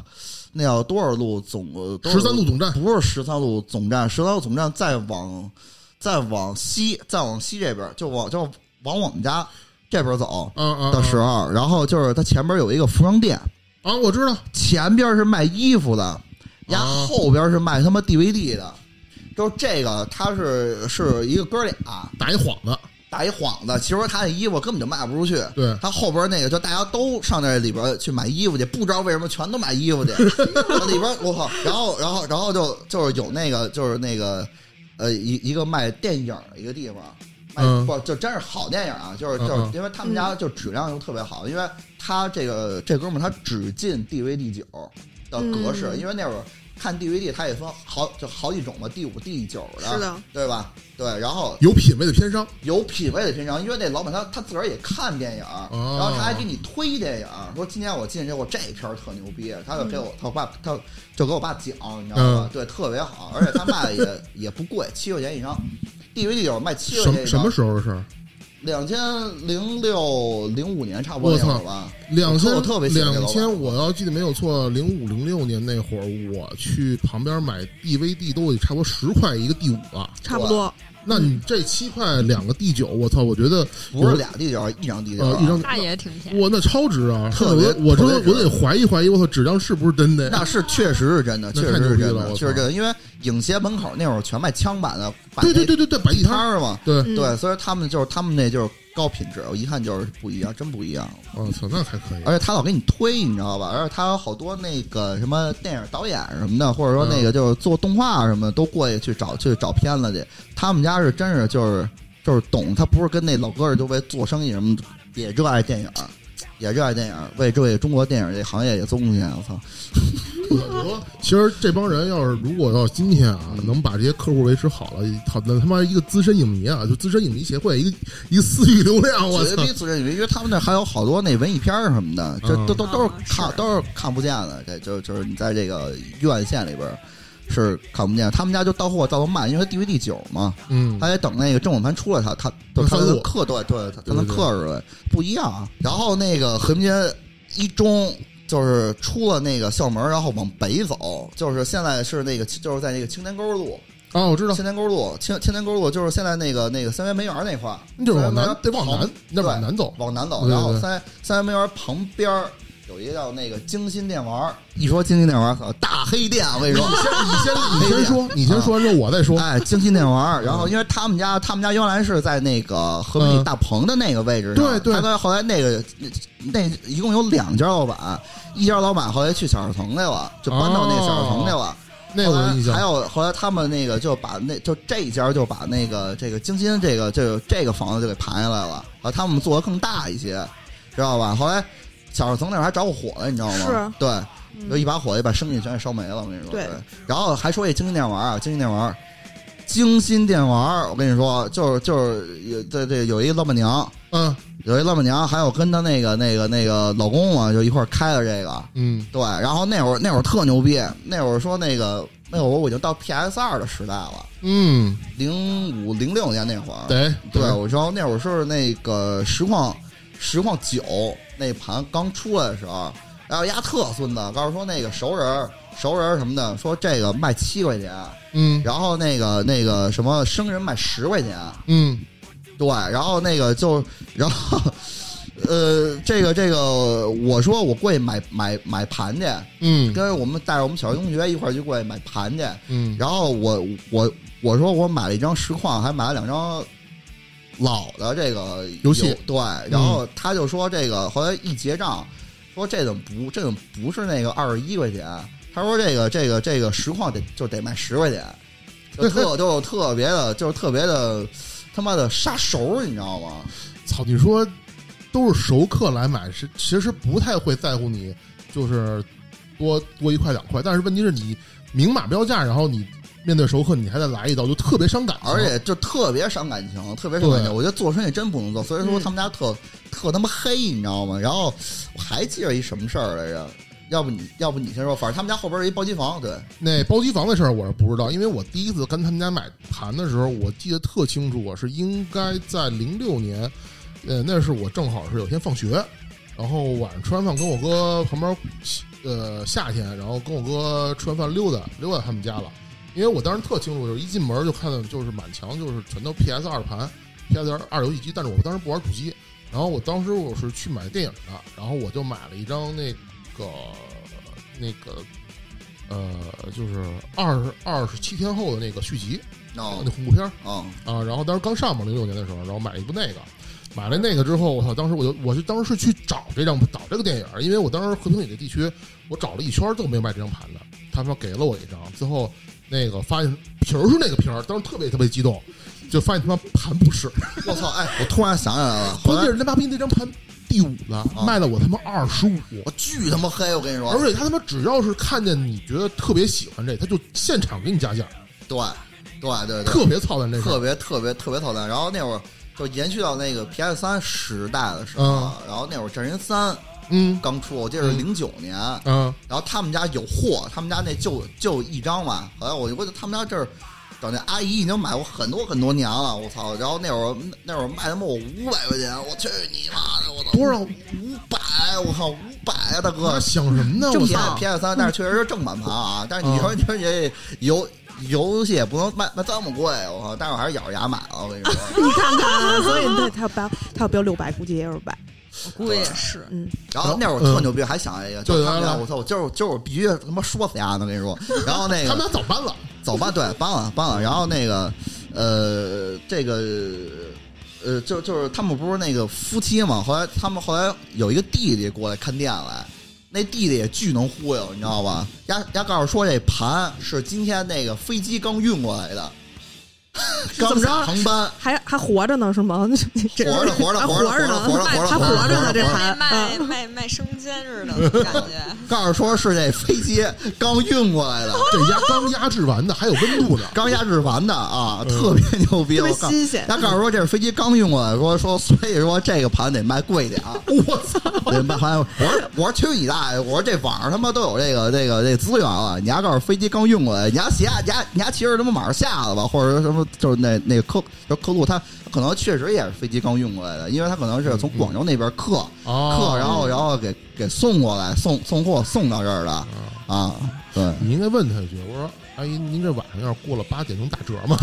那叫多少路总十三路总站，不是十三路总站，十三路总站再往再往西，再往西这边就往就往我们家这边走的时候，然后就是它前边有一个服装店，啊，我知道，前边是卖衣服的，然后边是卖他妈 DVD 的。就是这个，他是是一个哥俩打一幌子，打一幌子，其实他那衣服根本就卖不出去。对他后边那个，就大家都上那里边去买衣服去，不知道为什么全都买衣服去。里边我靠，然后然后然后就就是有那个就是那个呃一一个卖电影的一个地方，卖嗯不就真是好电影啊，就是就是因为他们家就质量又特别好，因为他这个这哥们儿他只进 DVD 九的格式，嗯因为那会儿。看 DVD，它也分好就好几种嘛，第五、第九的，是的，对吧？对，然后有品位的片商，有品位的片商，因为那老板他他自个儿也看电影，哦然后他还给你推电影，说今天我进去我这片儿特牛逼，他就给我他我爸他就给我爸讲，你知道吗？嗯对，特别好，而且他卖的也 也不贵，七块钱一张，DVD 有卖七块钱一张什么什么，时候的事儿？两千零六零五年差不多我操那会儿吧，两千我特别两千，我要记得没有错，零五零六年那会儿，我去旁边买 DVD 都得差不多十块一个第五了。差不多。那你这七块两个第九，我操！我觉得不是俩第九，一张第九，呃一张那也挺便宜。哇，那超值啊！特别我我真我得怀疑怀疑，我操，质量是不是真的呀？那是确实是真的，确实是真的，确实真的，因为影协门口那会儿全卖枪版的，摆对对对对对，摆地摊摊儿，嘛，对，嗯对，所以他们就是他们那就是高品质，我一看就是不一样，真不一样。我操，那还可以。而且他老给你推，你知道吧？而且他有好多那个什么电影导演什么的，或者说那个就是做动画什么的，都过去去找去找片子去。他们家是真是就是就是懂，他不是跟那老哥儿就为做生意什么，也热爱电影，也热爱电影，为这为中国电影这行业也做贡献。我操！我说，其实这帮人要是如果到今天啊，能把这些客户维持好了，好那他妈一个资深影迷啊，就资深影迷协会一个 一个私域流量，我操！绝逼自认为，因为他们那还有好多那文艺片什么的，这嗯都都都是看都是看不见的。这就就是你在这个院线里边儿是看不见，他们家就到货到的慢，因为 DVD 九嘛，嗯他得等那个正版盘出来，他他他他能刻对对，他他能对对刻出来，不一样啊。然后那个和平街一中。就是出了那个校门，然后往北走，就是现在是那个，就是在那个青年沟路，啊，我知道，青年沟路，青青年沟路就是现在那个那个三元梅园那块儿，就是往南得往南，那往南走。往南走，对对然后对三三元梅园旁边儿有一个叫那个京新电玩儿，一说京新电玩儿，操大黑店，我跟你说，你先，你先，你先说，你先说完之后我再说。哎，京新电玩儿，然后因为他们家他们家原来是在那个和平里嗯大棚的那个位置上，对对他在后来那个那那一共有两家老板，一家老板后来去小二层去了，就搬到那个小二层去了。那我有印象后来还。有后来他们那个就把那就这一家就把那个这个京新这个这个这个房子就给盘下来了，啊，他们做的更大一些，知道吧？后来小二层那儿还着过火了，你知道吗？是对，嗯就一把火就把生意全给烧没了。我跟你说，对然后还说这京新电玩啊，京新电玩，京新电玩，我跟你说，就是就是有这这有一个老板娘，嗯有一老板娘，还有跟她那个那个那个老公嘛，就一块儿开了这个。嗯对，然后那会儿那会儿特牛逼，那会儿说那个那会儿我已经到 PS 二的时代了，嗯，零五零六年那会儿，对对，我说那会儿是那个实况实况九那盘刚出来的时候，然后丫特孙子，告诉说那个熟人熟人什么的，说这个卖七块钱，嗯。然后那个那个什么生人卖十块钱，嗯。对，然后那个就然后。呃，这个这个，我说我过去买买买盘去，嗯。跟我们带着我们小学同学一块儿去过去买盘去，嗯，然后我我我说我买了一张实况，还买了两张老的这个游戏对，然后他就说这个后来一结账，说这怎么不这怎么不是那个二十一块钱？他说这个这个这个实况得就得卖十块钱，就特就特别的，就是特别的他妈的杀熟，你知道吗？操！你说都是熟客来买，是其实不太会在乎你，就是多多一块两块。但是问题是你明码标价，然后你面对熟客，你还得来一刀，就特别伤感情。而且就特别伤感情，特别伤感情。我觉得做生意真不能做，所以说他们家特、特他妈黑，你知道吗？然后我还记着一什么事儿来着？要不你要不你先说，反正他们家后边有一包机房，对，那包机房的事儿我是不知道，因为我第一次跟他们家买盘的时候，我记得特清楚，我是应该在零六年，呃，那是我正好是有天放学，然后晚上吃完饭跟我哥旁边，呃，夏天，然后跟我哥吃完饭溜达溜达他们家了，因为我当时特清楚，就是一进门就看到就是满墙就是全都 PS 二盘，PS 二游戏机，但是我当时不玩主机，然后我当时我是去买电影的，然后我就买了一张那个那个呃，就是二十二十七天后的那个续集，哦那恐怖片儿哦，啊，然后当时刚上嘛，零六年的时候，然后买了一部那个，买了那个之后，我操，当时我就我就当时是去找这张找这个电影，因为我当时和平里这地区我找了一圈都没有卖这张盘的，他们给了我一张，最后那个发现皮儿是那个皮儿，当时特别特别激动，就发现他妈盘不是，我操！哎，我突然想起来了，关键是那妈逼那张盘第五了，卖了我他妈二十五。我巨他妈黑，我跟你说，而且他他妈只要是看见你觉得特别喜欢这，他就现场给你加价，对对对对，特别操蛋这事特。别特别特别操蛋。然后那会儿就延续到那个 PS 三时代的时候，嗯然后那会儿《战神三》嗯刚出，我记得是零九年，嗯然后他们家有货，他们家那就就一张嘛。后来我我他们家这儿找那阿姨已经买过很多很多年了，我操！然后那会儿那会儿卖他妈我五百块钱，我去你妈的，我操！多少五百，我靠，五百啊，大哥！想什么呢？我 P 操！P S 三，但是确实是正版盘啊。但是你说你说你这游游戏也不能卖卖这么贵，我靠！但是我还是咬着牙买了，我跟你说。你看看，所以他他要标他要标六百，估计也有百。我估计也是。嗯，然后那会儿特牛逼，还想一个，就是他们家，来来我操，我今儿今儿我必须他妈说死丫的，我跟你说。然后那个他们俩早搬了。早搬，对，搬了搬了。然后那个呃，这个呃，就就是他们不是那个夫妻嘛，后来他们后来有一个弟弟过来看店来，那弟弟也巨能忽悠，你知道吧？丫丫告诉说这盘是今天那个飞机刚运过来的，刚 怎么着下航班，还还活着呢是吗？活着活着活着活着呢，活着活着还活着活着呢，这盘卖嗯卖卖生煎似的 感觉。告诉说是这飞机刚运过来的，这压刚压制完的，还有温度呢。刚压制完的啊，嗯特别牛逼！新鲜他告诉说这是飞机刚运过来，说说所以说这个盘得卖贵点啊。我操！得卖盘，我说我说去你大爷！我说这网上他妈都有这个这个这资源了，你丫告诉飞机刚运过来，你丫骑你丫你丫骑着他妈马上下了吧，或者说什么就是那那个客就客路他可能确实也是飞机刚运过来的，因为他可能是从广州那边客哦客，然后然后给给送过来送送货送到这儿的啊，对。你应该问他一句，我说阿姨，您这晚上要是过了八点能打折吗？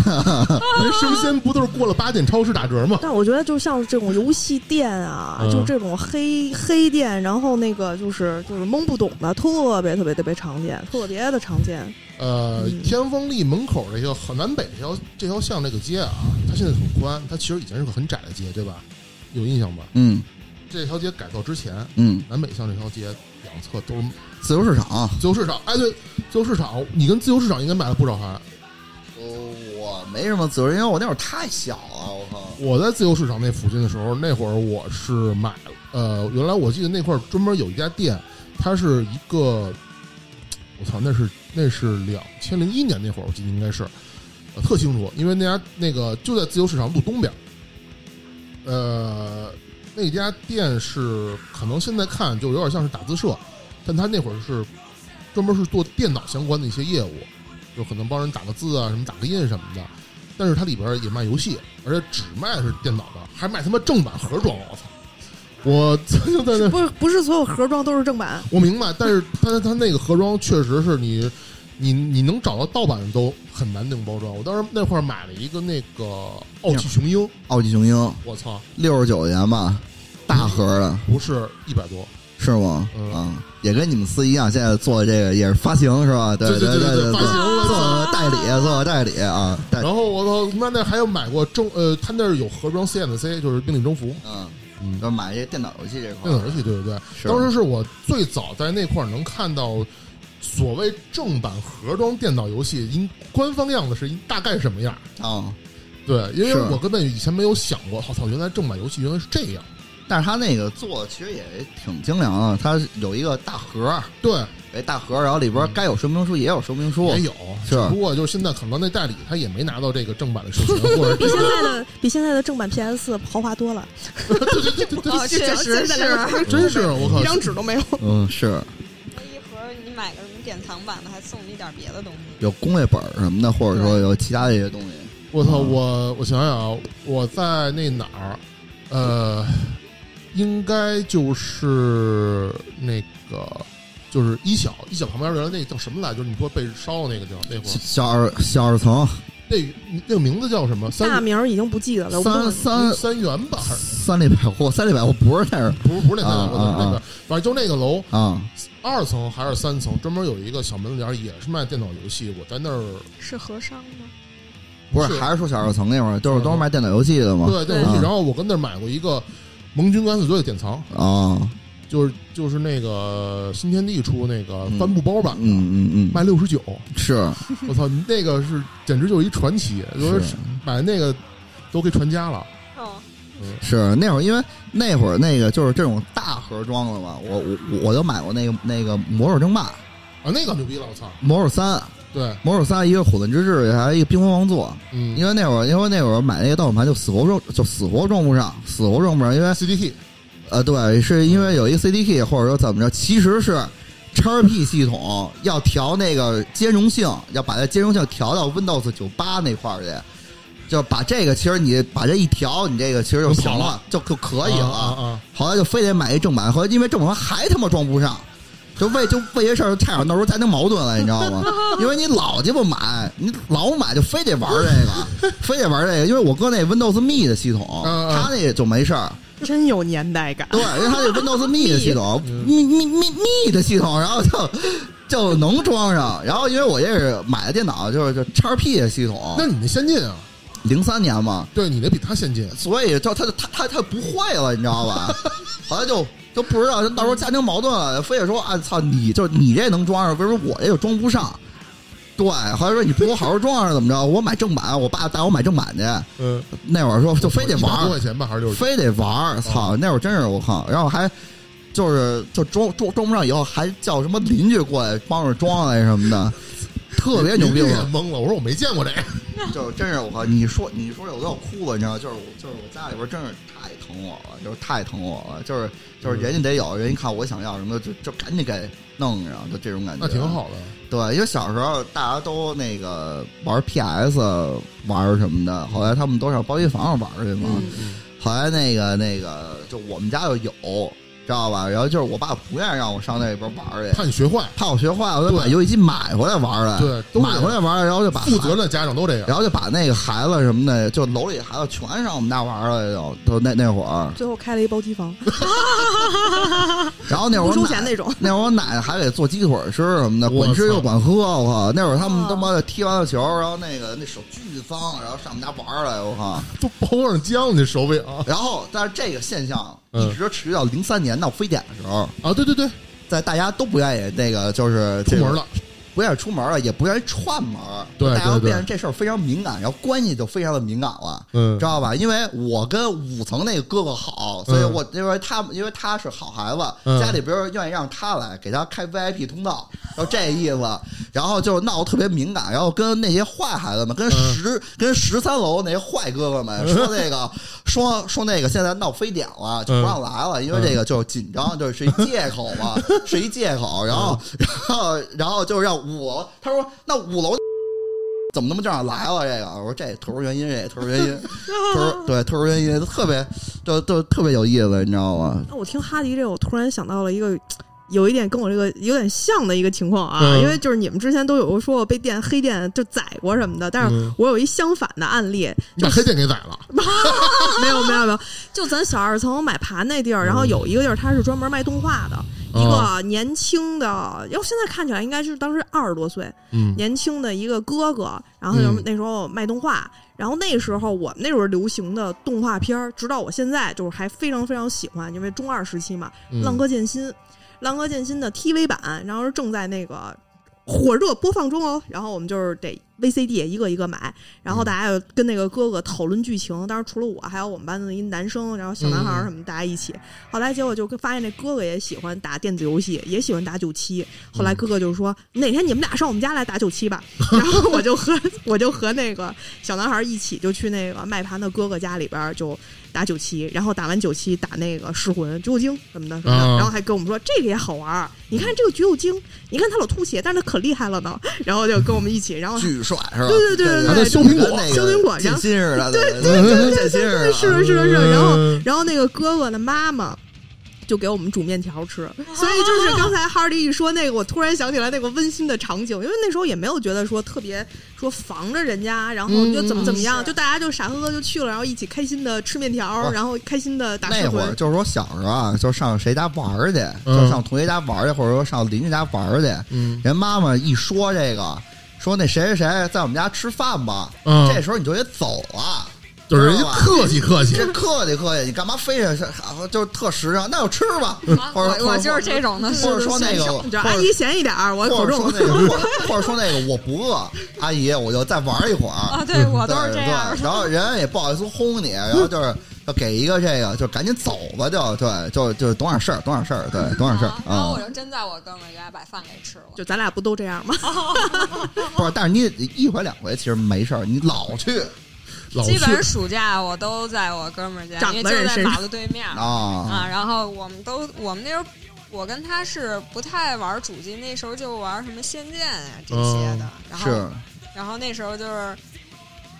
您 生鲜不都是过了八点超市打折吗？但我觉得就像这种游戏店啊，嗯就这种黑黑店，然后那个就是就是蒙不懂的，特别特别特别常见，特别的常见。呃，嗯天丰利门口这个河南北这条这条巷这个街啊，它现在很宽，它其实以前是个很窄的街，对吧？有印象吧？嗯这条街改造之前，嗯，南北巷这条街两侧都是自由市场，自由市场。哎，对，自由市场，你跟自由市场应该买了不少盘。呃我没什么自由，因为我那会儿太小了，我靠。我在自由市场那附近的时候，那会儿我是买，呃，原来我记得那块儿专门有一家店，它是一个，我操，那是那是两千零一年那会儿，我记得应该是，呃，特清楚，因为那家那个就在自由市场路东边，呃，那家店是可能现在看就有点像是打字社，但他那会儿是专门是做电脑相关的一些业务，就可能帮人打个字啊，什么打个印什么的。但是它里边也卖游戏，而且只卖的是电脑的，还卖他妈正版盒装，我操！我曾经在那，不是不是所有盒装都是正版，我明白，但是它它那个盒装确实是你你你能找到盗版的都很难那种包装。我当时那块儿买了一个那个傲气雄鹰，傲气雄鹰我操，六十九元吧，大盒的不是一百多，是吗？嗯啊，也跟你们司一样，现在做这个也是发行是吧？对对对对对，对发行做代理，做代理啊，代然后我操，他妈那还有买过正呃，他那儿有盒装 CNC，就是命令征服，嗯，嗯，要买这电脑游戏这块，电脑游戏，对对对。当时是我最早在那块儿能看到所谓正版盒装电脑游戏，应官方样子是大概什么样。啊，对，因为我根本以前没有想过，我操，原来正版游戏原来是这样。但是他那个做的其实也挺精良的，它有一个大盒，对，哎大盒，然后里边该有说明书也有说明书也，有，是只不过就是现在可能那代理他也没拿到这个正版的授权，或者 比现在的比现在的正版 PS 四豪华多了。哦，确实是，真是我靠一，张纸都没有。嗯，是买个什么典藏版的，还送你一点别的东西。有攻略本儿什么的，或者说有其他的一些东西。我操，我我想想啊，我在那哪儿，呃，应该就是那个。就是一小一小旁边原来那叫什么来？就是你说被烧的那个叫那会儿，小二小二层那那个名字叫什么？大名儿已经不记得了，三三三元吧？三里百货，三里百货不是那儿不是不是那三元？啊啊那个啊，反正就那个楼啊，二层还是三层，专门有一个小门脸，也是卖电脑游戏。我在那儿是和商吗？不是，是还是说小二层那会儿都是都是卖电脑游戏的嘛？对电脑游戏，啊然后我跟那儿买过一个盟军敢死队的典藏，啊，就是就是那个新天地出那个帆布包版的，嗯嗯嗯，卖六十九。是我操，那个是简直就是一传奇，就是是买那个都给传家了。哦，是，那会儿因为那会儿那个就是这种大盒装的嘛，我我我就买过那个那个魔兽争霸、啊，那个牛逼了，我操！魔兽三、对，魔兽三一个火盾之治，还有一个冰封王座。嗯，因为那会儿因为那会儿买那个盗版盘就死活装就死活装不上，死活装不上，因为 CDK 呃对，是因为有一个 CDK 或者说怎么着，其实是。XP 系统要调那个兼容性，要把它兼容性调到 Windows 九八那块儿去，就把这个其实你把这一调，你这个其实就行了了，就就可以了。啊啊啊！后来就非得买一正版，后来因为正版还他妈装不上，就为就为这事儿差点闹出家庭矛盾来，你知道吗？因为你老鸡巴买，你老买就非得玩这个，非得玩这个。因为我哥那 Windows Me 的系统，他那就没事儿，真有年代感。对，因为他那 Windows Me 的系统，Me Me Me Me 的系统，然后就就能装上。然后因为我这是买的电脑，就是就 XP 的系统，那你那先进啊，零三年嘛，对你那比他先进，所以就他就他他他不会了，你知道吧？后来就就不知道，到时候家庭矛盾了，非得说啊操，你就你这能装上，为什么我这就装不上？对，后来说你不给我好好装上怎么着？我买正版，我爸带我买正版去。嗯，那会儿说就非得玩儿，多块钱吧，还是？非得玩儿，操！那会儿真是我靠，然后还就是就装装装不上，以后还叫什么邻居过来帮着装来什么的，特别牛逼。我懵了，我说我没见过这个。就真是我靠！你说你说我都要哭了，你知道吗？就是我就是我家里边真是太疼我了，就是太疼我了，就是就是人家得有人一看我想要什么，就就赶紧给弄上，就这种感觉。那挺好的。对，因为小时候大家都那个玩 PS 玩什么的，后来他们都上包机房上玩去嘛。后来那个那个，就我们家就有，知道吧？然后就是我爸不愿意让我上那边玩去，怕你学坏，怕我学坏，我就把游戏机买回来玩来。对都买回来玩来，然后就把负责任的家长都这样。然后就把那个孩子什么的，就楼里孩子全上我们家玩了，就都那那会儿。最后开了一包机房，然后那会儿钱那种。那会儿我奶奶还得做鸡腿吃什么的，管吃又管喝。我靠，那会儿他们哇他妈的踢完了球，然后那个那手巨脏，然后上我们家玩儿来，我靠。都包上浆，那手柄啊然后，但是这个现象嗯一直持续到零三年闹非典的时候，啊！对对对，在大家都不愿意那个就是这个出门了，不愿意出门了，也不愿意串门，对大家都对对变成这事儿非常敏感，然后关系就非常的敏感了。嗯知，道吧？因为我跟五层那个哥哥好，所以嗯我因为他因为他是好孩子，嗯家里边儿愿意让他来给他开 VIP 通道，然后这意思，然后就闹得特别敏感，然后跟那些坏孩子们，跟十、跟十三楼那些坏哥哥们 说那个说说那个现在闹非典了，就不让来了，因为这个就是紧张，就是一借口嘛，是一借口，然后然后然后就让五楼，他说那五楼。怎么那么正好来了？这个我说这 特殊原因，这特殊原因，特殊对特殊原因，特别就就特别有意思，你知道吗？那我听哈迪这个，我突然想到了一个。有一点跟我这个有点像的一个情况啊，嗯因为就是你们之前都有说过被电黑店就宰过什么的，但是嗯我有一相反的案例，你把黑店给宰了，没有没有没有，就咱小二层买盘那地儿，然后有一个地儿它是专门卖动画的，一哦。个年轻的，要现在看起来应该是当时二十多岁，嗯。年轻的一个哥哥，然后就嗯。那时候卖动画，然后那时候我们那时候流行的动画片儿，直到我现在就是还非常非常喜欢，因为中二时期嘛，嗯。浪客剑心》，浪客剑心》的 TV 版，然后是正在那个火热播放中哦，然后我们就是得 VCD 一个一个买，然后大家就跟那个哥哥讨论剧情，当时除了我，还有我们班的一男生，然后小男孩儿什么，大家一起。后来结果就发现那哥哥也喜欢打电子游戏，也喜欢打九七。后来哥哥就说：“哪天你们俩上我们家来打九七吧。”然后我就和 我就和那个小男孩儿一起就去那个卖盘的哥哥家里边儿就打九七，然后打完九七打那个噬魂、橘右京什么的什么的，啊然后还跟我们说这个也好玩儿，你看这个橘右京，你看他老吐血，但是他可厉害了呢。然后就跟我们一起，然后巨帅是吧？对对对对对，修苹果跟那修苹果然后心似的，对对对剑心似的，是的，是的，是的。然后嗯，然后那个哥哥的妈妈就给我们煮面条吃，所以就是刚才哈迪一说那个，我突然想起来那个温馨的场景，因为那时候也没有觉得说特别说防着人家，然后就怎么怎么样，嗯就大家就傻呵呵就去了，然后一起开心的吃面条，不然后开心的打。那会儿就是说小时候啊，就上谁家玩去，嗯就上同学家玩去，或者说上邻居家玩去。嗯人妈妈一说这个，说那谁谁谁在我们家吃饭吧，嗯这时候你就得走了。就是人家客气客气，这客气客气，你干嘛非得是啊就是特实诚？那就吃吧，或者我我就是这种的，或者说那个，阿姨闲一点儿，我口重或者说。那个，或者说那个我不饿，阿姨我就再玩一会儿。啊，对我都是对这样，然后人家也不好意思轰你，然后就是要给一个这个，就赶紧走吧，就对，就就懂点事儿，懂点事儿，对，懂点事儿啊然后我啊。就真在我哥们家把饭给吃了。就咱俩不都这样吗？不是，但是你一回两回其实没事儿，你老去老基本上暑假我都在我哥们儿家，长因为就在马路对面儿啊啊。然后我们都我们那时候，我跟他是不太玩主机，那时候就玩什么仙剑啊这些的。然后是然后那时候就是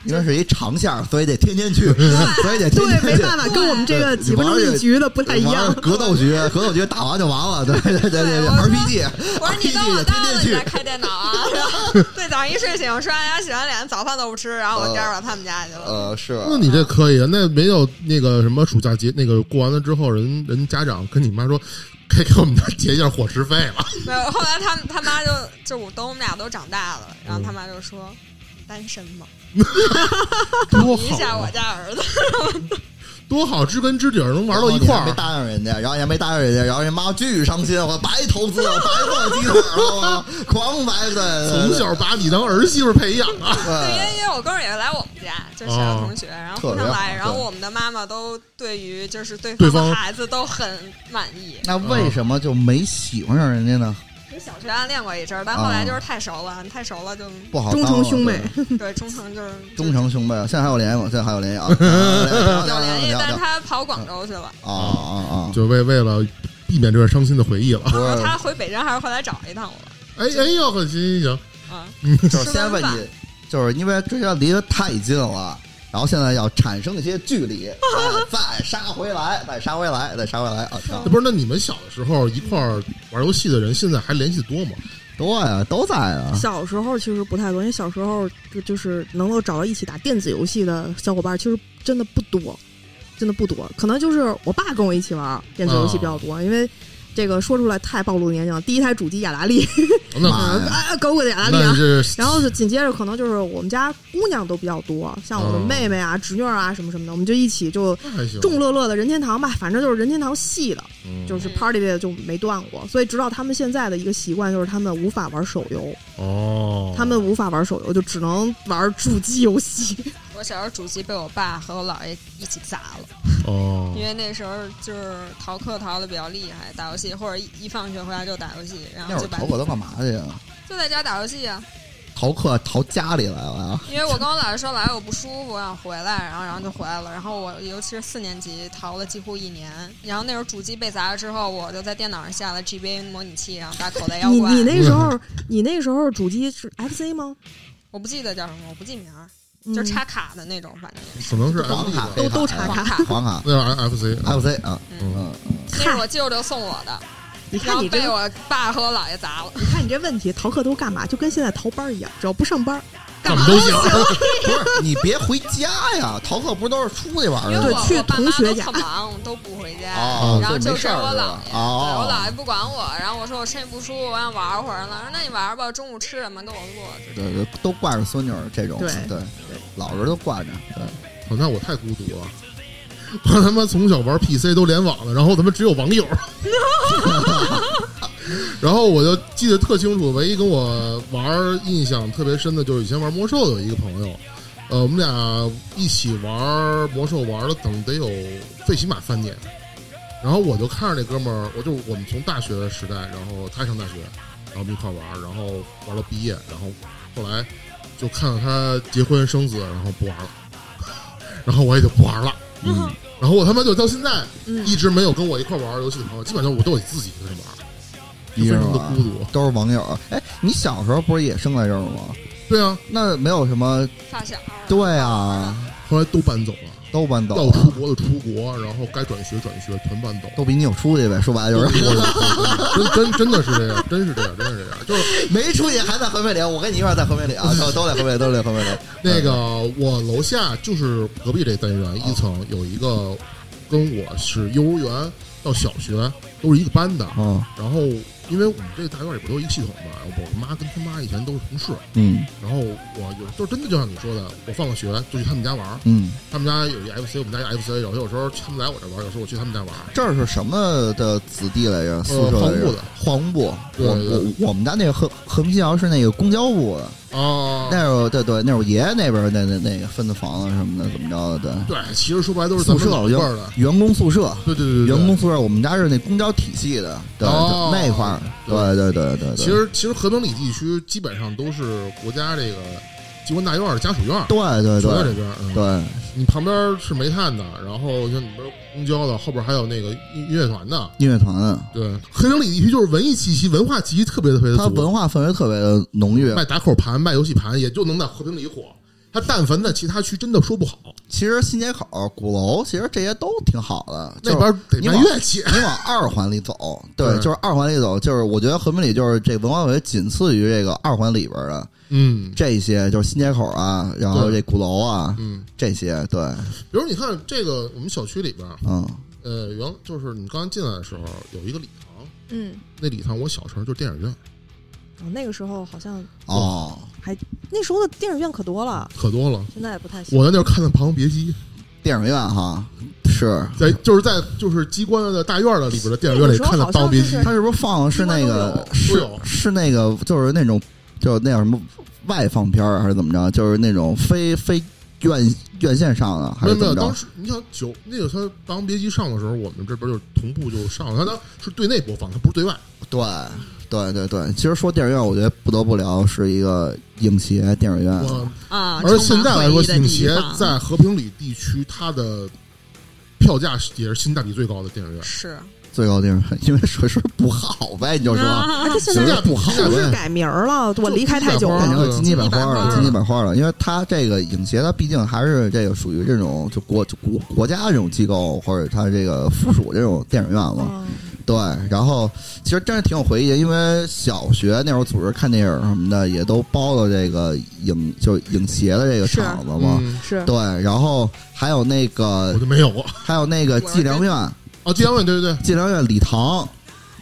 因为是一长线儿，所以得天天去，所以得天对，天去。没办法，跟我们这个几分钟一局的不太一样。格斗局，格斗局打完就完了，对对对对对我，RPG，我说你等我到天天去了你再，开电脑啊。然后对，早上一睡醒刷完牙洗完脸，早饭都不吃，然后我颠儿到他们家去了。呃，是那你这可以，那没有那个什么暑假节，那个过完了之后，人人家长跟你妈说，可以给我们家结一下伙食费了。没有，后来他他妈就就我等我们俩都长大了，然后他妈就说：“单身吗？多一下我好啊，家儿子，多好，知根知底儿能玩到一块然后你还没儿。答应人家，然后也没答应人家，然后人妈巨伤心，我白投资了，白做鸡腿了，我狂白的，从小把你当儿媳妇培养啊！对，因为因为我哥们儿也来我们家，就是小学同学，然后互特别好相来，然后我们的妈妈都对于就是对对方方的孩子都很满意。那为什么就没喜欢上人家呢？跟小学暗恋过一阵儿，但后来就是太熟了，太熟了就不好当了诚兄妹，对对忠诚就是忠诚兄妹，现在还有联系吗？现在还有联系啊？有联系，但是他跑广州去了。啊啊啊！就为为了避免这段伤心的回忆了。他回北京还是回来找一趟我哎哎呦，可行行行，啊，就是先问你，就是因为之前离得太近了，然后现在要产生一些距离，哎再杀回来，再杀回来，再杀回来啊！那不是？那你们小的时候一块儿玩游戏的人，现在还联系多吗？多呀，都在啊。小时候其实不太多，因为小时候就就是能够找到一起打电子游戏的小伙伴，其实真的不多，真的不多。可能就是我爸跟我一起玩电子游戏比较多，因为这个说出来太暴露年龄了。第一台主机雅达利，那妈呀啊，狗狗的雅达利啊。然后紧接着可能就是我们家姑娘都比较多，像我的哦妹妹啊、侄女儿啊什么什么的，我们就一起就众乐乐的任天堂吧，反正就是任天堂系的，嗯就是 party 类的就没断过。所以直到他们现在的一个习惯就是他们无法玩手游，哦，他们无法玩手游，就只能玩主机游戏。我小时候主机被我爸和我姥爷一起砸了，哦 因为那时候就是逃课逃的比较厉害，打游戏或者一一放学回家就打游戏，然后就把逃课都干嘛去呀？就在家打游戏啊。逃课逃家里来了啊！因为我跟我姥爷说姥爷我不舒服，我想回来，然后然后就回来了。然后我尤其是四年级逃了几乎一年，然后那时候主机被砸了之后，我就在电脑上下了 GBA 模拟器，然后打口袋妖怪。你你那时候你那时候主机是 FC 吗？我不记得叫什么，我不记名就是插卡的那种，反正。可能是黄卡都都黑查卡黄卡那叫 FC FC 啊，嗯，嗯，那是我舅舅送我的，你看你这个，被我爸和我姥爷砸了。你看你这问题，逃课都干嘛？就跟现在逃班一样，只要不上班，怎么都行。不是你别回家呀，逃课不是都是出去玩因为的吗？对去我我爸妈都同学家特忙，都不回家，哦然后就我姥爷，我姥爷不管我，然后我说我身体不舒服，我想玩会儿了，说那你玩吧，中午吃什么跟我做，就对对，都挂着孙女儿这种，对对，老人都挂着，对，哦那我太孤独了。我他妈从小玩 PC 都联网了，然后他妈只有网友。然后我就记得特清楚，唯一跟我玩印象特别深的就是以前玩魔兽有一个朋友，呃，我们俩一起玩魔兽玩了等得有最起码三年。然后我就看着那哥们儿，我就我们从大学时代，然后他上大学，然后我们一块玩，然后玩到毕业，然后后来就看到他结婚生子，然后不玩了，然后我也就不玩了。嗯，然后我他妈就到现在嗯一直没有跟我一块玩游戏的朋友，基本上我都得自己一个人玩，就非常的孤独。都是网友。哎，你小时候不是也生在这儿吗？对啊，那没有什么，发小。对啊，后来都搬走了，都搬走要，出国的出国，然后该转学转学，全搬走。都比你有出息呗。说白了就是真真真的是这样，真是这样，真是这样。就是没出息还在合肥里，我跟你一块在合肥里啊，都都在合肥，都在合肥里。那个我楼下就是隔壁这单元一层有一个跟我是幼儿园到小学都是一个班的，嗯然后因为我们这个大院里不都有一个系统嘛，我妈跟他妈以前都是同事，嗯然后我有就真的就像你说的，我放了学就去他们家玩，嗯，他们家有一 FC，我们家有 FC，有有时候他们来我这玩，有时候我去他们家玩。这儿是什么的子弟来着？宿舍来着黄部的，黄部。我对对我我们家那个和和平新窑是那个公交部的，哦，那时候对对，那是我爷爷那边儿那那那个分的房子什么的，怎么着的？对，对，其实说白了都是咱们宿舍老一辈儿的，员工宿舍，对对对对，员工宿舍，我们家是那公交体系的，对那块儿，对对对对对。其实其实和平里地区基本上都是国家这个机关大院的家属院，对对对。对边，嗯，对，你旁边是煤炭的，然后像你边公交的，后边还有那个音音乐团的，音乐团，对，和平里地区就是文艺气息、文化气息特别特别的足，它文化氛围特别的浓郁。卖打口盘、卖游戏盘，也就能在和平里火。他但凡在其他区真的说不好，其实新街口、鼓楼，其实这些都挺好的。那边得你往卖乐器。你往二环里走，对，对就是二环里走，就是我觉得和平里就是这文化氛围仅次于这个二环里边的嗯这些，就是新街口啊，然后这鼓楼啊，嗯，这些，对，比如你看这个我们小区里边，嗯，呃，原就是你刚进来的时候有一个礼堂，嗯，那礼堂我小时候就是电影院，哦那个时候好像哦，还那时候的电影院可多了，可多了。现在也不太行。我在那儿看的《霸王别姬电影院哈是，》，在就是在就是机关的大院的里边的电影院里看的《霸王别姬他是不是放的是那个是是那个就是那种就是那叫什么外放片儿还是怎么着？就是那种非非院院线上的还没有没有，是怎么着？当时你想九那个他《霸王别姬》上的时候，我们这边就同步就上了，它当是对内播放，它不是对外。对对对对，其实说电影院，我觉得不得不聊是一个影协电影院。啊，而现在来说，影协在和平里地区，它的票价也是性价比最高的电影院。是最高电影院，因为设施不好呗，你就说。啊啊，这现在不好呗是改名儿了？我离开太久了变成金鸡百花了，金鸡百花金鸡百花了，因为它这个影协，它毕竟还是这个属于这种就国就国国家这种机构，或者它这个附属这种电影院嘛。嗯对，然后其实真是挺有回忆的，因为小学那会儿组织看电影什么的，也都包了这个影就影协的这个场子嘛。嗯，是。对，然后还有那个我就没有过。还有那个计量院，哦，计量院，对对对，计量院礼堂。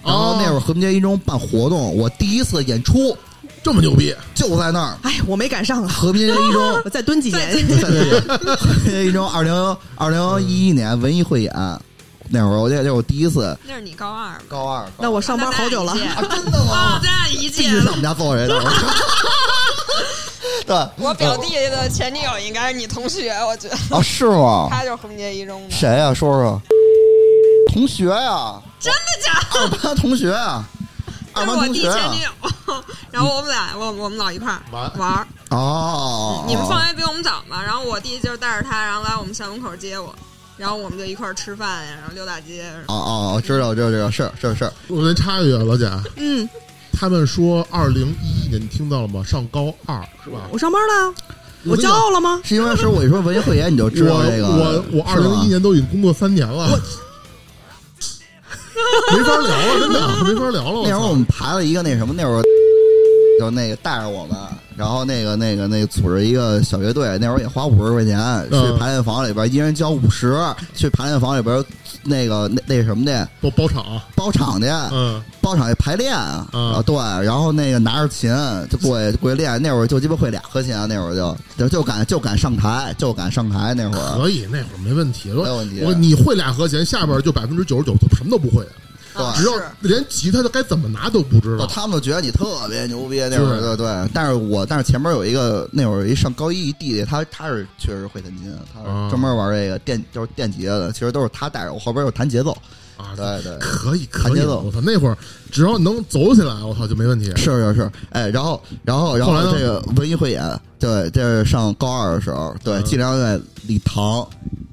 然后那会儿和平街一中办活动，我第一次演出。这么牛逼，就在那儿，哎，我没赶上啊，和平街一中 我再蹲几年。和平街一中二零二零一一年文艺汇演，那会儿我记得这是我第一次那是你高二吧？高二，那我上班好久了咱，俩一届真的啊，吗？咱俩一必届须上我们家坐人的。对，我表弟的前女友应该是你同学，我觉得啊，是吗？他就是横街一中的。谁呀、说说。同学呀、真的假的？二班同学啊，那二班是我弟前同学啊女。友，然后我们俩，我我们老一块儿玩玩儿。哦，你们放学比我们早嘛？然后我弟就是带着他，然后来我们校门口接我，然后我们就一块儿吃饭呀，然后溜大街。哦哦，哦知道，知道，知道，是是是，我先插一句啊，老贾，嗯，他们说二零一一年，你听到了吗？上高二是吧？我上班了，我骄傲了吗？是因为是我一说文艺汇演，你就知道这个。我我我二零一一年都已经工作三年了，没法聊了，真的没法聊了。那会儿我们排了一个那什么，那会儿就那个带着我们，然后那个那个那个组织一个小乐队，那会儿也花五十块钱去嗯排练房里边，一人交五十，去排练房里边那个那那什么的包包场，包场去，嗯，包场去排练嗯。啊，对，然后那个拿着琴就过去过去练，那会儿就鸡巴会俩和弦，那会儿就就就敢就敢上台，就敢上台，那会儿。可以，那会儿没问题。没问题。我你会俩和弦，下边就百分之九十九什么都不会，只要连吉他的该怎么拿都不知道。他们觉得你特别牛逼，那会儿对对。但是我但是前面有一个那会儿一上高一一弟弟，他他是确实会弹琴，他啊是专门玩这个电就是电吉他的，其实都是他带着我后边又弹节奏，啊，对对。可以可以，弹节奏我操，那会儿只要能走起来，我操就没问题。是是是，哎，然后然后然后来这个文艺汇演，对，这是上高二的时候，对，嗯计量在礼堂，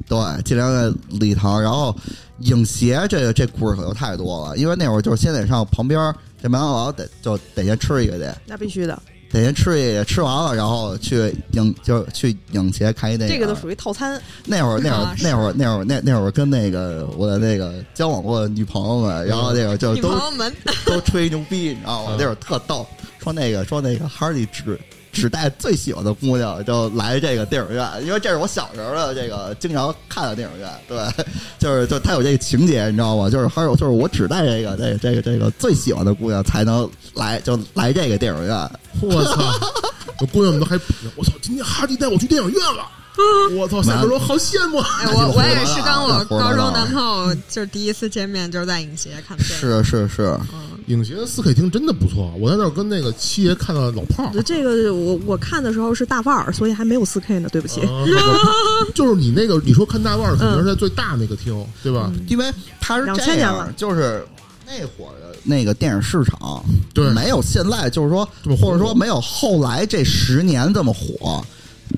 对，尽量在礼堂，然后影协这个这故事可就太多了，因为那会儿就是先得上旁边儿这麦当劳得就得先吃一个去，那必须的，得先吃一个，吃完了然后去影就去影协看一电影。这个都属于套餐。那会儿那会儿啊那会儿那会儿那那会儿跟那个我的那个交往过的女朋友们，然后那会儿就女都 都吹牛逼，你知道吗？嗯那会儿特逗，说那个说那个哈利只只带最喜欢的姑娘就来这个电影院，因为这是我小时候的这个经常看的电影院，对，就是就他有这个情节，你知道吗？就是还有就是我只带这个这个这个这个最喜欢的姑娘才能来，就来这个电影院。我操！我姑娘们都还，我操！今天哈迪带我去电影院了，我操！下边说好羡慕。哎，我我也是跟我 高中男朋友就是第一次见面，就是在影协看的是。是是是，影协的四 K 厅真的不错，我在那儿跟那个七爷看到老炮儿。这个我我看的时候是大腕儿，所以还没有四 K 呢，对不起。啊 就是你那个，你说看大腕儿肯定是在最大那个厅，对吧？因为他是2000这样年了，就是那会儿的那个电影市场，对没有现在就是说或者说没有后来这十年这么火。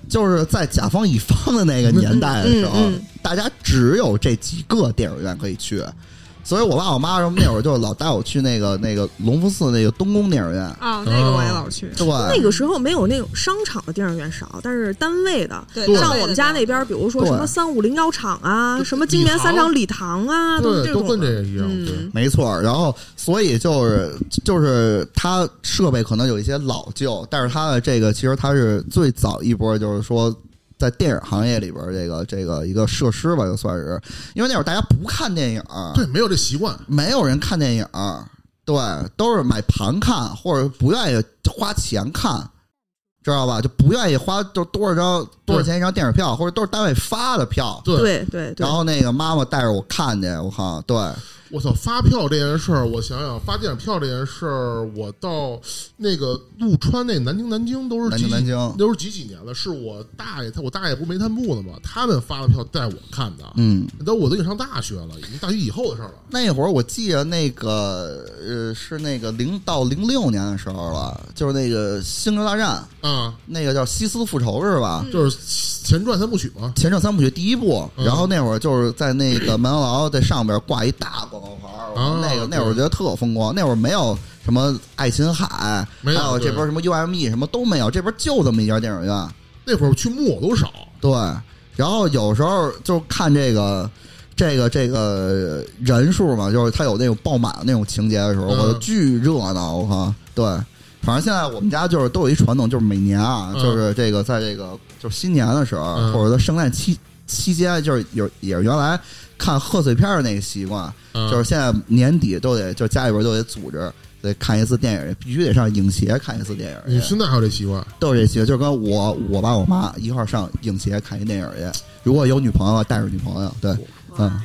就是在甲方乙方的那个年代的时候，嗯嗯嗯大家只有这几个电影院可以去，所以我爸我妈什么那会儿就老带我去那个 那个隆福寺那个东宫电影院，啊，那个我也老去。对，那个时候没有那种商场的电影院少，但是单位的，对，像我们家那边，比如说什么三五零幺厂啊，什么金源三厂礼堂啊，都都这种的。跟这个一样。对。嗯，没错，然后所以就是就是它设备可能有一些老旧，但是它的这个其实它是最早一波，就是说在电影行业里边这个这个一个设施吧，就算是，因为那会儿大家不看电影，对，没有这习惯。没有人看电影，对，都是买盘看或者不愿意花钱看。知道吧？就不愿意花就多少张多少钱一张电影票，或者都是单位发的票。对，对对对然，后那个妈妈带着我看去，我靠，对，我操，发票这件事儿，我想想，发电影票这件事儿，我到那个陆川那南京南京都是南几京南京都是几几年了？是我大爷他我大爷不是煤炭部的吗？他们发的票带我看的，嗯，那我都已经上大学了，已经大学以后的事儿了。那会儿我记得那个呃是那个零到零六年的时候了，就是那个《星球大战》，啊，那个叫《西斯复仇》是吧？就是前传三部曲嘛。前传三部曲第一部，嗯然后那会儿就是在那个麦当劳在上边挂一大广告牌儿，那个那会儿我觉得特风光。那会儿没有什么爱琴海，没有还有这边什么 UME 什么都没有，这边就这么一家电影院。那会儿去木偶都少，对，然后有时候就看这个。这个这个人数嘛，就是他有那种爆满的那种情节的时候，嗯我就巨热闹，我靠！对，反正现在我们家就是都有一传统，就是每年啊，嗯就是这个在这个就是新年的时候，嗯或者说圣诞期期间，就是有也是原来看贺岁片儿那个习惯，嗯就是现在年底都得就家里边都得组织得看一次电影，必须得上影协看一次电影，你现在还有这习惯？都是这习惯，就是跟我我爸我妈一块儿上影协看一电影去。如果有女朋友，带着女朋友，对，嗯，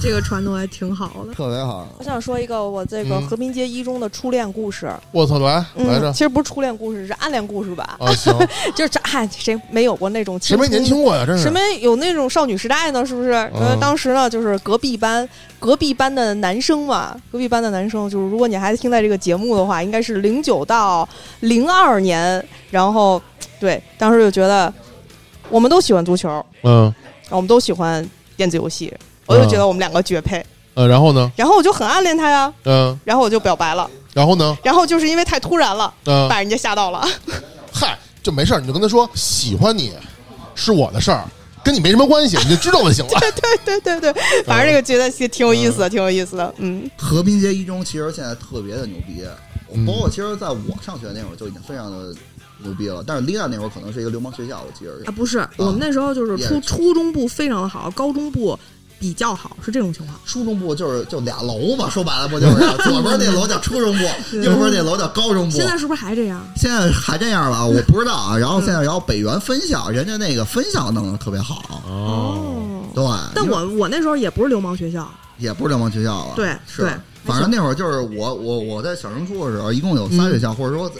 这个传统还挺好的。特别好。我想说一个我这个嗯和平街一中的初恋故事，我操，来来嗯，着其实不是初恋故事，是暗恋故事吧？啊！行，就是这，嗨，谁没有过那种谁没年轻过呀？真是谁没有那种少女时代呢？是不是？呃，当时呢，就是隔壁班隔壁班的男生嘛，隔壁班的男生，就是如果你还听在这个节目的话，应该是零九到零二年，然后对，当时就觉得我们都喜欢足球，嗯我们都喜欢电子游戏，我就觉得我们两个绝配，呃，然后呢？然后我就很暗恋他呀，嗯，然后我就表白了，然后呢？然后就是因为太突然了，嗯，把人家吓到了。嗨，就没事儿，你就跟他说喜欢你是我的事儿，跟你没什么关系，你就知道就行了。对对对对对，反正这个觉得挺挺有意思的，挺有意思的，嗯。和平街一中其实现在特别的牛逼，嗯包括其实在我上学那会儿就已经非常的牛逼了。但是丽娜那会儿可能是一个流氓学校，我记得是啊，。不是，我们那时候就是初初中部非常的好，高中部比较好，是这种情况。初中部就是就俩楼嘛，说白了不就是 左边那楼叫初中部，右边那楼叫高中部。现在是不是还这样？现在还这样吧？我不知道啊。然后现在，然后北园分校，人家那个分校弄得特别好，哦，对。但我我那时候也不是流氓学校，也不是流氓学校了，对是。反正那会儿就是我我我在小升初的时候，一共有仨学校，或者说在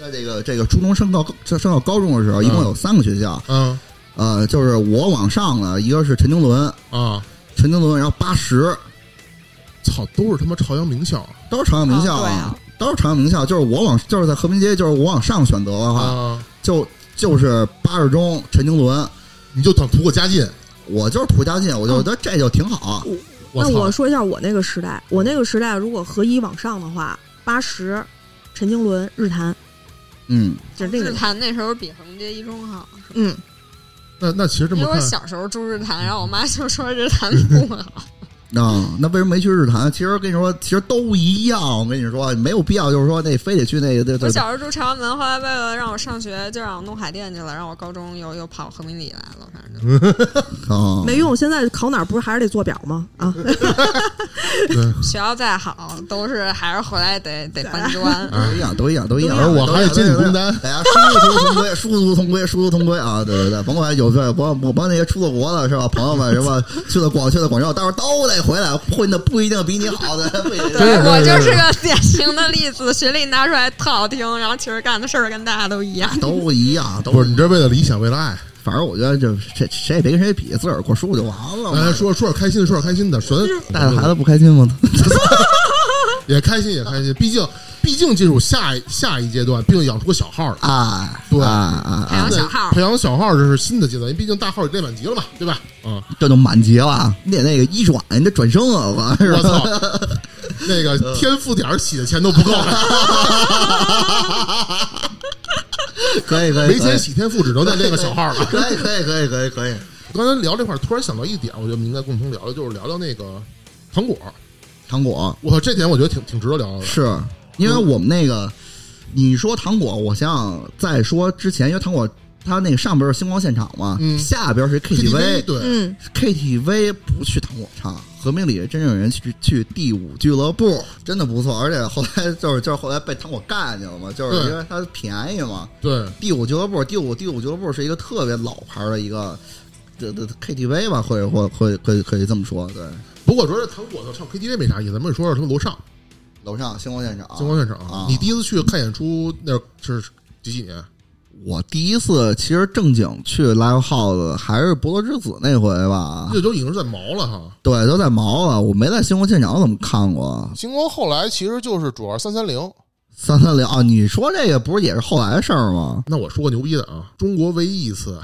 在这个这个初中升到高升到高中的时候，一共有三个学校。嗯呃，就是我往上呢一个是陈经纶，啊，陈经纶，然后八十操，都是他妈朝阳名校都是朝阳名校啊都是朝阳名校。就是我往就是在和平街，就是我往上选择的话，啊，就就是八十中陈经纶。你就等图个家进。我就是图家进，我就觉得这就挺好。那我说一下我那个时代，我那个时代如果合一往上的话，八十、陈经纶、日坛，嗯，就是这个。坛那时候比横街一中好，嗯，那那其实这因为我，小时候住日坛，然后我妈就说日坛不好。啊，那为什么没去日坛？其实跟你说，其实都一样。我跟你说，没有必要，就是说那非得去那个那我小时候住朝阳门，后来为了让我上学，就让我弄海淀去了，让我高中又又跑和平里来了，反正 没用。现在考哪儿不是还是得做表吗？啊，学校再好，都是还是回来得得搬砖。都一样，都一样，都一样。而我还得接你工单大家 殊途同归，殊途同归，殊途同归啊！对对对，甭管有对，甭甭甭那些出了国的是吧？朋友们是吧？去了广去了广州，到时候都得回来，混的不一定比你好的，不一定。对我就是个典型的例子，学历拿出来特好听，然后其实干的事儿跟大家都一样。都一样，都不是你这为了理想，为了爱。反正我觉得就谁谁也别跟谁比，自个儿过舒服就完了说说点开心的，说点开心的，纯带着孩子不开心吗？也开心也开心，毕竟毕竟进入下一下一阶段，毕竟养出个小号了。啊，对啊啊培养啊！小号培养小号这是新的阶段，因为毕竟大号也练满级了嘛，对吧？嗯，这就满级了，你得那个一转，你得转生啊，我我？操，那个天赋点儿洗的钱都不够了，可以可以，没钱洗天赋，只能再练个小号了。可以，可以可以可以可以。刚才聊这块儿，突然想到一点，我觉得我们应该共同聊的，就是聊聊那个糖果。糖果我操，这点我觉得挺挺值得聊的。是因为我们那个，你说糖果，我想想，在说之前，因为糖果它那个上边是星光现场嘛，嗯。下边是 KTV 对，嗯，KTV 不去糖果唱，和平里真正有人去去第五俱乐部，真的不错。而且后来就是就是后来被糖果干去了嘛，就是因为它便宜嘛。对，第五俱乐部，第五第五俱乐部是一个特别老牌的一个的的 KTV 吧，或者或会可以可以这么说。对，不过说这糖果的唱 KTV 没啥意思，咱们说说他们楼上楼上星光现场，星光现场啊。你第一次去看演出那是几几年？我第一次其实正经去 live house 还是伯乐之子那回吧，这都已经是在毛了哈。对，都在毛了。我没在星光现场怎么看过星光后来其实就是主要三三零。三三零啊？你说这个不是也是后来的事儿吗？那我说个牛逼的啊，中国唯一一次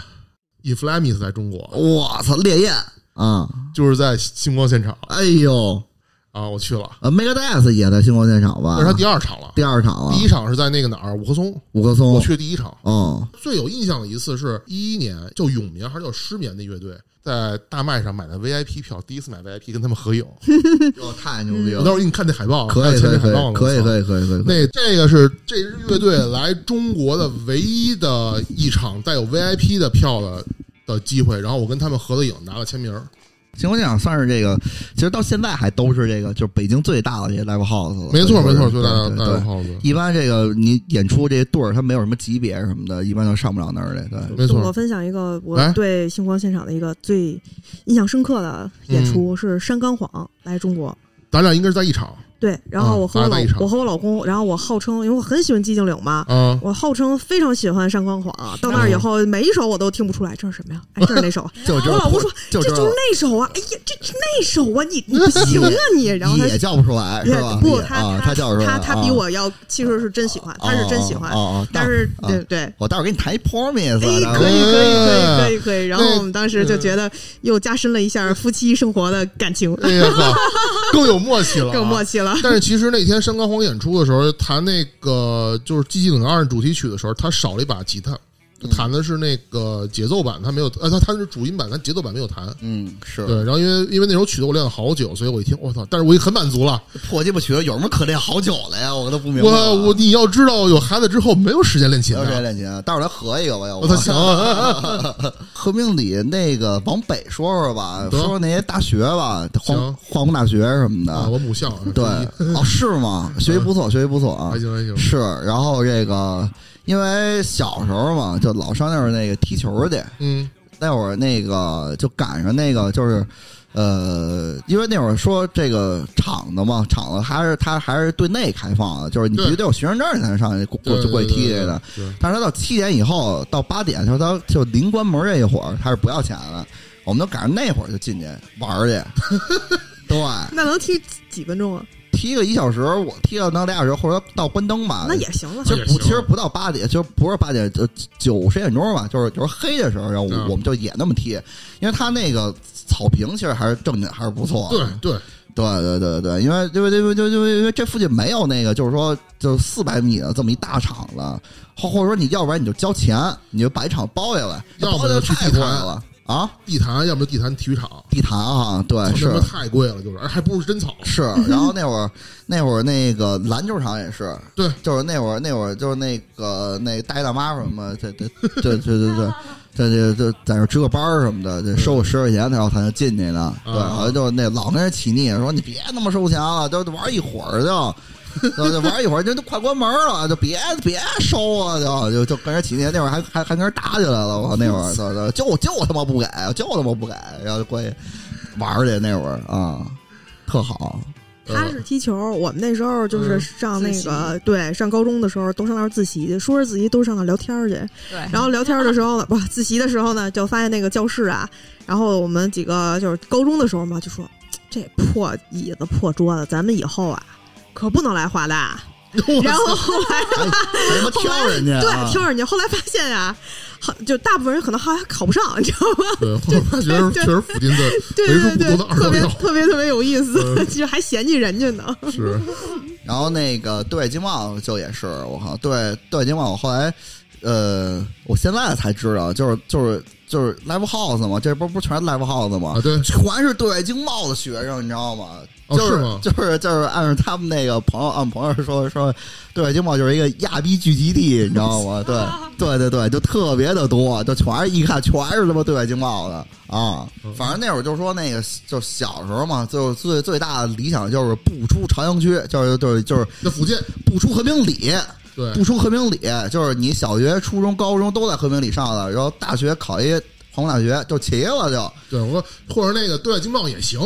Inflamis 在中国，我操，烈焰啊！就是在星光现场哎呦，啊，我去了，呃，Megadeth 也在星光现场吧？那是他第二场了。第二场了，第一场是在那个哪儿五棵松，五棵松，我去的第一场。哦，最有印象的一次是一一年，叫永眠还是叫失眠的乐队，在大麦上买的 VIP 票，第一次买 VIP 跟他们合影。哟，太牛逼了！我到时候给你看那海报，可以，可以，可以，可以，可以，可以。那这个是这支乐队来中国的唯一的一场带有 VIP 的票的的机会，然后我跟他们合了影，拿了签名。星光现场算是这个，其实到现在还都是这个，就是北京最大的这些 live house 了。没错，没错，最大的 live house。一般这个你演出这对儿，它没有什么级别什么的，一般都上不了那儿的。对，没错，我分享一个我对星光现场的一个最印象深刻的演出是山冈晃来中国。咱俩应该是在一场对，然后我和我老我和我老公，然后我号称，因为我很喜欢寂静岭嘛，啊。我号称非常喜欢山冈晃。到那儿以后，每一首我都听不出来这是什么呀？哎，这是哪首 我老公说就这就是那首啊！哎呀，这是那首啊！你你不行啊 你！然后他也叫不出来是吧？不，他啊，他叫出来，他他比啊我要，其实是真喜欢，他是真喜欢但是啊对对。我待会儿给你弹一 promise，哎，可以，可以，可以，哎可以，可以。然后我们当时就觉得又加深了一下夫妻生活的感情，哎呀呵，更有默契了，啊更有默。契了。但是其实那天山高皇演出的时候，弹那个就是《寂静岭二》主题曲的时候，他少了一把吉他，弹的是那个节奏版，他没有，呃，他弹的是主音版，但节奏版没有弹。嗯，是对，然后因为因为那首曲子我练了好久，所以我一听，我操！但是我已经很满足了。破鸡巴曲子，有什么可练好久了呀？我都不明白。我我你要知道，有孩子之后没有时间练琴啊，没有时间。练琴，待会儿咱合一个吧，要不我操，行啊，和平里那个往北说说吧，说说那些大学吧，化行化工大学什么啊，的。我母校对，哦，是吗？学习不错，学习不错啊还。行还行。是，然后这个，因为小时候嘛，就老上那会儿那个踢球去，嗯那会儿那个就赶上那个就是。呃，因为那会儿说这个场子嘛，场子还是他还是对内开放的，就是你必须得有学生证你才能上去过就过去踢去对的。但是他到七点以后，到八点，就是他就临关门这一会儿，他是不要钱的。我们都赶上那会儿就进去玩儿去，对，那能踢几分钟啊？踢个一小时，我踢到能俩小时，或者到关灯吧。那也行了其。实不，其实不到八点，就不是八点，就九十点钟吧，就是就是黑的时候，然后我们就也那么踢，因为他那个草坪其实还是正经还是不错的。对对，对对对对，因为因为因为就因为因为这附近没有那个，就是说就四百米的这么一大场子，或或者说你要不然你就交钱，你就把一场包下来，要不就去包下来太地坛贵了啊！地坛要么就地坛体育场，地坛啊，对是太贵了，就是，而还不如真草。是，然后那会儿那会儿那个篮球场也是，对，就是那会儿那会儿就是那个那大爷大妈什么，这这对对对对。这这这在那值个班儿什么的，这收我十块钱，然后才能进去呢。对，啊好像就那老跟人起腻，说你别他妈收钱了，就玩一会儿就，就就 玩一会儿，就都快关门了，就别别收啊，就就就跟人起那。那会儿还还还跟人打起来了，我靠，那会儿就就就就他妈不给，就他妈不给，然后就过去玩去。那会儿啊，特好。他是踢球，我们那时候就是嗯上那自个对上高中的时候都上那儿自习，说是自习都上那儿聊天去。对，然后聊天的时候呢，不自习的时候呢，就发现那个教室啊，然后我们几个就是高中的时候嘛，就说这破椅子破桌子，咱们以后啊可不能来华大。然后后来挑人家、啊，对挑人家，后来发现啊，好就大部分人可能还还考不上，你知道吗？对，后来发觉确实附近的对为数对对，不多的二特别特别特别有意思，嗯 其实还嫌弃人家呢。是，然后那个对外经贸就也是，我靠，对对外经贸，我后来呃，我现在才知道，就是就是就是 live house 嘛，这不不全是 live house 嘛？啊，对，全是对外经贸的学生，你知道吗？哦就是吗就是就是按照他们那个朋友，按朋友说说，对外经贸就是一个亚逼聚集地，你知道吗？对 对对对，就特别的多，就全是一看全是他妈对外经贸的啊。嗯反正那会儿就说那个，就小时候嘛，就最最大的理想就是不出朝阳区，就是就是就是那附近不出和平里。对不出和平里，就是你小学、初中、高中都在和平里上的，然后大学考一航空大学就齐了就，对，我说或者那个对外经贸也行，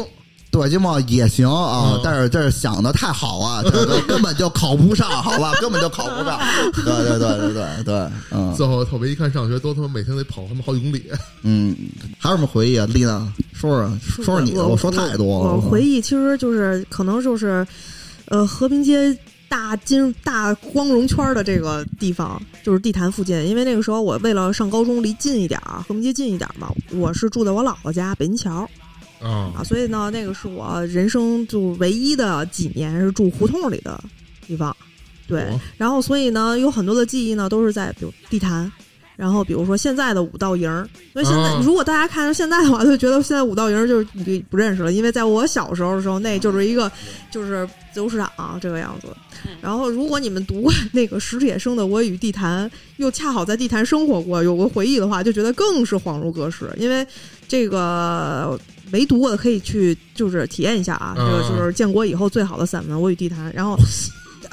对外经贸也行啊，嗯但是这是想的太好啊，这个根本就考不上，好吧，根本就考不上。对对对对对对，嗯最后特别一看上学都他妈每天得跑他妈好几公里，嗯，还有什么回忆啊？丽娜，说说说说你的，我说太多了。我回忆其实就是可能就是，呃，和平街大金大光荣圈的这个地方，就是地坛附近。因为那个时候我为了上高中离近一点儿，和平街近一点儿嘛，我是住在我姥姥家北新桥啊啊，所以呢，那个是我人生就唯一的几年是住胡同里的地方。对，哦然后所以呢，有很多的记忆呢都是在比如地坛。然后，比如说现在的五道营儿，所以现在、啊如果大家看到现在的话，就觉得现在五道营儿就是你不认识了，因为在我小时候的时候，那就是一个就是自由市场、这个样子。然后，如果你们读过那个史铁生的《我与地坛》，又恰好在地坛生活过，有过回忆的话，就觉得更是恍如隔世。因为这个没读过的可以去就是体验一下啊，这个就是建国以后最好的散文《我与地坛》。然后。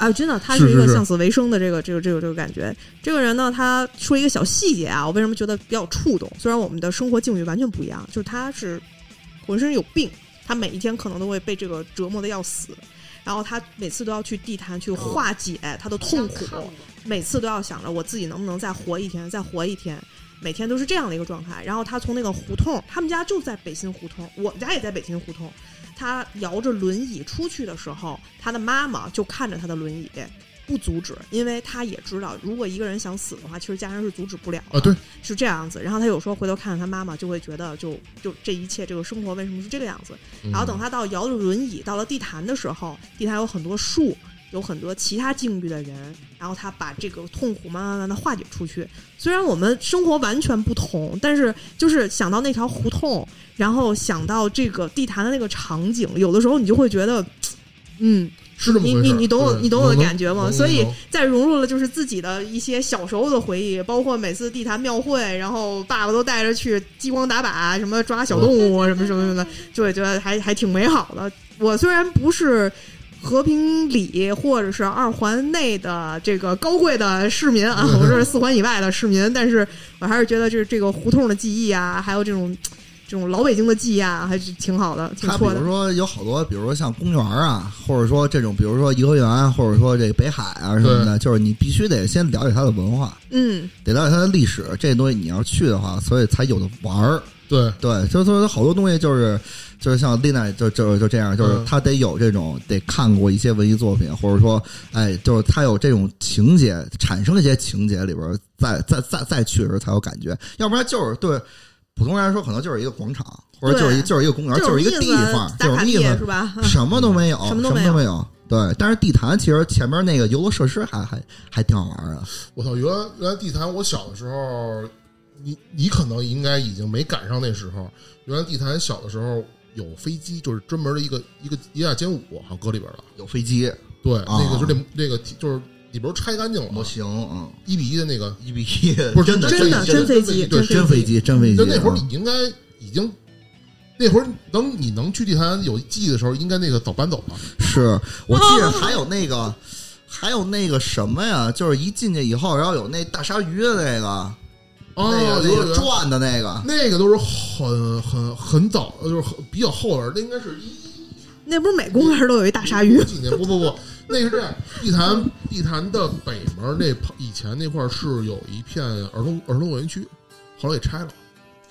啊，真的，他是一个向死为生的这个这个这个这个感觉。这个人呢，他说一个小细节啊，我为什么觉得比较触动？虽然我们的生活境遇完全不一样，就是他是浑身有病，他每一天可能都会被这个折磨的要死，然后他每次都要去地坛去化解他的痛苦，每次都要想着我自己能不能再活一天，再活一天。每天都是这样的一个状态，然后他从那个胡同，他们家就在北新胡同，我们家也在北新胡同。他摇着轮椅出去的时候，他的妈妈就看着他的轮椅，不阻止，因为他也知道，如果一个人想死的话，其实家人是阻止不了的。啊，对，是这样子。然后他有时候回头看看他妈妈，就会觉得就就这一切这个生活为什么是这个样子？然后等他到摇着轮椅到了地坛的时候，地坛有很多树。有很多其他境遇的人，然后他把这个痛苦慢慢慢的化解出去。虽然我们生活完全不同，但是就是想到那条胡同，然后想到这个地坛的那个场景，有的时候你就会觉得，嗯，你是这么回事。你你懂我你懂我的感觉吗？所以能再融入了就是自己的一些小时候的回忆，包括每次地坛庙会，然后爸爸都带着去激光打靶，什么抓小动物啊什么什么什么的，就会觉得还还挺美好的。我虽然不是。和平里或者是二环内的这个高贵的市民啊，我这是四环以外的市民，但是我还是觉得这这个胡同的记忆啊，还有这种这种老北京的记忆啊，还是挺好的，挺他比错的如。说有好多，比如说像公园啊，或者说这种，比如说颐和园，或者说这个北海啊什么的，就是你必须得先了解它的文化，嗯，得了解它的历史。这些东西你要去的话，所以才有的玩儿。对对，就说好多东西就是就是像丽娜就就就这样，就是嗯他得有这种得看过一些文艺作品，或者说哎，就是他有这种情节，产生一些情节里边儿，再再再再去的时候才有感觉，要不然就是对普通人来说，可能就是一个广场，或者就是一就是一个公园，就是一个地方，这打卡地种意思是吧？什么都没有，什什么都没有没有。对，但是地坛其实前面那个游乐设施还还还挺好玩的。我操！原来原来地坛，我小的时候，你你可能应该已经没赶上那时候。原来地坛小的时候有飞机，就是专门的一个一个一架歼五，好像搁里边了。有飞机对，啊那个就是那那个就是里边拆干净了模，型，嗯，一比一的那个，一比一，不是真的真的真真飞机对，真飞机，真飞机。就那会儿嗯你应该已经。那会儿等你能去地坛有记忆的时候，应该那个早搬走了。是我记得还有那个，还有那个什么呀？就是一进去以后，然后有那大鲨鱼的那个，哦，那个那个有有转的那个，那个都是很很很早，就是很比较后边，那应该是一那不是每公园都有一大鲨鱼九？几年，不不不，那是这样，地坛地坛的北门那以前那块是有一片儿童儿童乐园区，后来给拆了。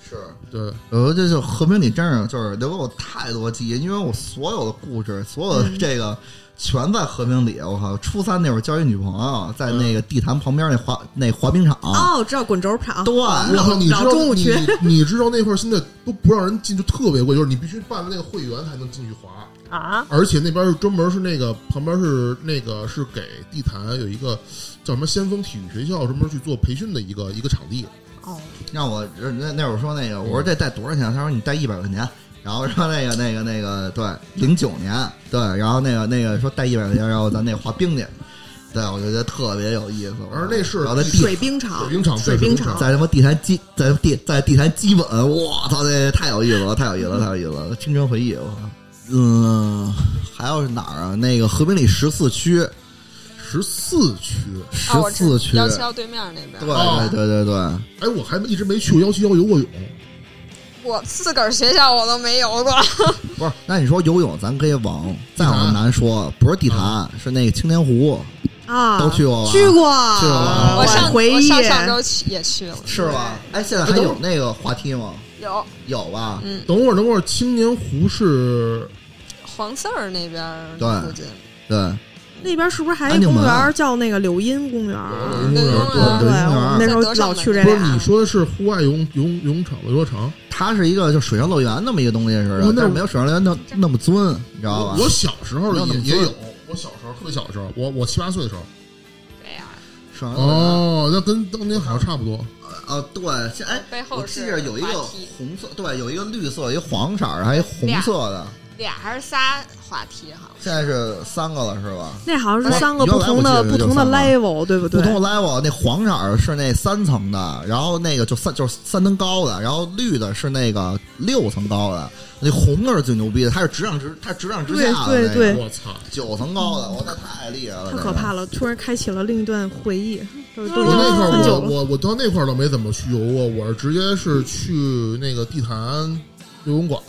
是。对，呃，这就和平里真是就是留给我太多记忆，因为我所有的故事，所有的这个全在和平里。我靠，初三那会儿交一女朋友，在那个地坛旁边那滑那滑冰场，哦，知道滚轴场，对，然后，你知道中午你去 你知道那块儿现在都不让人进，就特别贵，就是你必须办了那个会员才能进去滑。啊，而且那边是专门是那个旁边是那个是给地坛有一个叫什么先锋体育学校专门去做培训的一个一个场地。哦，让我那那会儿说那个，我说这带多少钱？他说你带一百块钱。然后说那个那个那个对，零九年对，然后那个那个说带一百块钱，然后咱那滑冰去。对，我就觉得特别有意思。我说那是然后在地水冰场，水冰场水冰场，在他妈地坛基在地在地坛基本，我操，这太有意思了，太有意思了，太有意思了，青春回忆，我靠。嗯，还有是哪儿啊？那个和平里十四区，十四区。十四区，幺七幺对面那边。对哦对对对对，哎，我还一直没去过幺七幺游过泳。我自个儿学校我都没游过。不是，那你说游泳，咱可以往再往南说，不是地坛，是那个青年湖，啊，都去过吧？去过，去过吧我上回忆我上上周去也去了，是吧？哎，现在还有那个滑梯吗？有有吧？嗯等会儿，等会儿，青年湖是黄四儿那边附近。对，那边是不是还有一公园叫那个柳荫公园？有有有有对，柳荫园那时候老去这不是你。说的是户外游泳游泳游泳场游乐场？它是一个就水上乐园那么一个东西似的但是没有水上乐园那那么尊，你知道吧？我小时候没有那么尊也也有，我小时候特别小的时候，我我七八岁的时候。对呀，水上乐园哦，那跟当年好像差不多。啊，对，现哎，背后我记是着有一个红色，对，有一个绿色，一个黄色，还有一红色的，俩还是仨话题哈？现在是三个了，是吧？那好像是哎三个不同的不同的 level，对不对？不同的 level，那黄色儿是那三层的，然后那个就三就是三层高的，然后绿的是那个六层高的，那红的是最牛逼的，它是直上直，它直上直下的对对那个我操！九层高的，我操，太厉害了，太可怕了！突然开启了另一段回忆，都都已经我那块儿很久了。我我我到那块儿都没怎么去游过，我是直接是去那个地坛游泳馆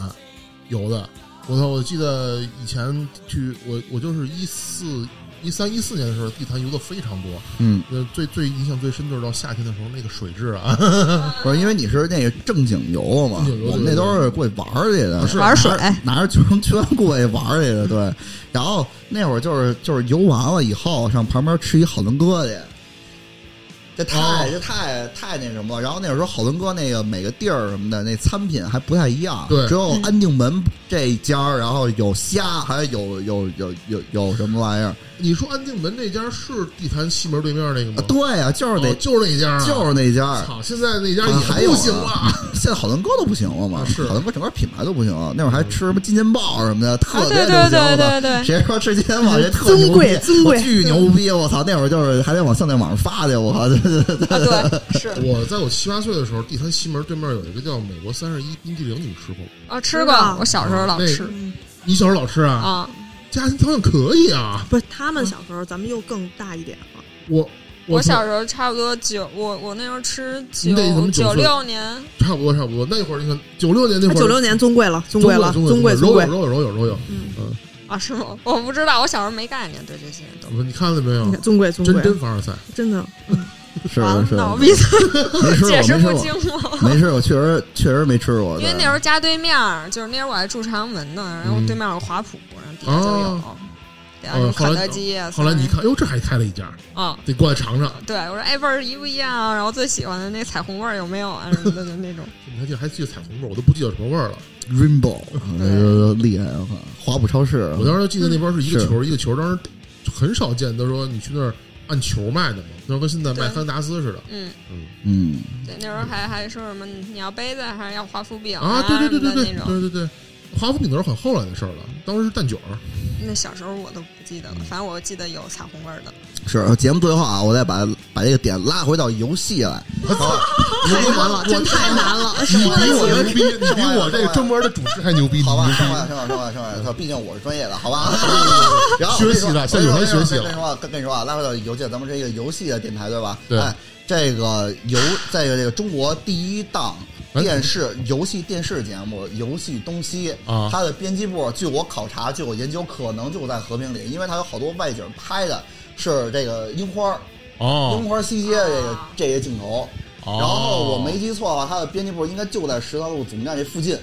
游的。我操！我记得以前去我我就是一四一三一四年的时候，地坛游的非常多。嗯，呃，最最印象最深就是到夏天的时候，那个水质啊，不是因为你是那个正经游嘛正经，游我们那都是过去玩儿去的，是玩水拿着拿着救生圈过去玩儿去的，对。然后那会儿就是就是游完了以后，上旁边吃一好伦哥去。这太、哦这太太那什么了，然后那会儿说好伦哥那个每个地儿什么的那餐品还不太一样，对只有安定门这一家儿，然后有虾，还有有有有有什么玩意儿？你说安定门那家是地坛西门对面那个吗？啊对啊、就是那、哦就是那家啊，就是那家儿。操！现在那家啊还不行呢了。现在好伦哥都不行了嘛？啊是好伦哥整个品牌都不行了。那会儿还吃什么金钱豹什么的，特别对流行。对对对对谁说吃金钱豹这特尊贵牛逼尊贵我巨牛逼！我操，那会儿就是还得往向内网上发去，我靠！对对对啊，对，是我在我七八岁的时候，地坛西门对面有一个叫美国三十一冰激凌，你们吃过吗？啊，吃过，我小时候老那吃你小时候老吃啊？啊。家庭条件可以啊。不是他们小时候，咱们又更大一点了。我我小时候差不多九，我我那时候吃九九六年，差不多差不多，那会儿你看九六年那会儿，九六年尊贵了，尊贵了，尊尊贵，尊有柔有柔有柔有。啊，是吗？我不知道，我小时候没概念对这些都。你看了没有尊贵，尊贵，真凡尔赛，真的。是完了，是，那我闭嘴，没吃过，解释不没吃过，清了。没事，我，确实确实没吃过。因为那时候家对面儿，就是那时候我还住朝阳门呢，然后嗯对面有华普，底下就有，哦然后后来肯德基啊。后来你一看，哟，这还开了一家，啊，得过来尝尝。对我说哎味儿一不一样啊？然后最喜欢的那彩虹味儿有没有啊？什么的那种。你还记得还记得彩虹味儿，我都不记得什么味儿了。Rainbow，呃厉害！我靠，华普超市，我当时记得那边是一个是球一个球，当时很少见，他说你去那儿按球卖的嘛，那跟现在卖对汉达斯似的。嗯，嗯嗯，对，那时候还还说什么你要杯子还是要华夫饼啊，对对对对。对对对，华夫饼都是很后来的事儿了，当时是蛋卷儿。那小时候我都不记得了，反正我记得有彩虹味儿的。是节目最后啊，我再把把这个点拉回到游戏 来。太难了，真太难了。你比我牛逼，你比我这个专门的主持还牛逼，好吧，你上吧，上吧，上吧，上吧，毕竟我是专业的，好吧。然后学习了现在有人学习了跟你说啊，跟跟你说啊，拉回到游戏，咱们是一个游戏的电台，对吧？对哎，这个游在这个中国第一档电视游戏电视节目《游戏东西》啊它的编辑部，据我考察，据我研究，可能就在和平里，因为它有好多外景拍的是这个樱花。樱哦，花西街这个这些镜头，哦然后我没记错的话，它的编辑部应该就在十条路总站这附近。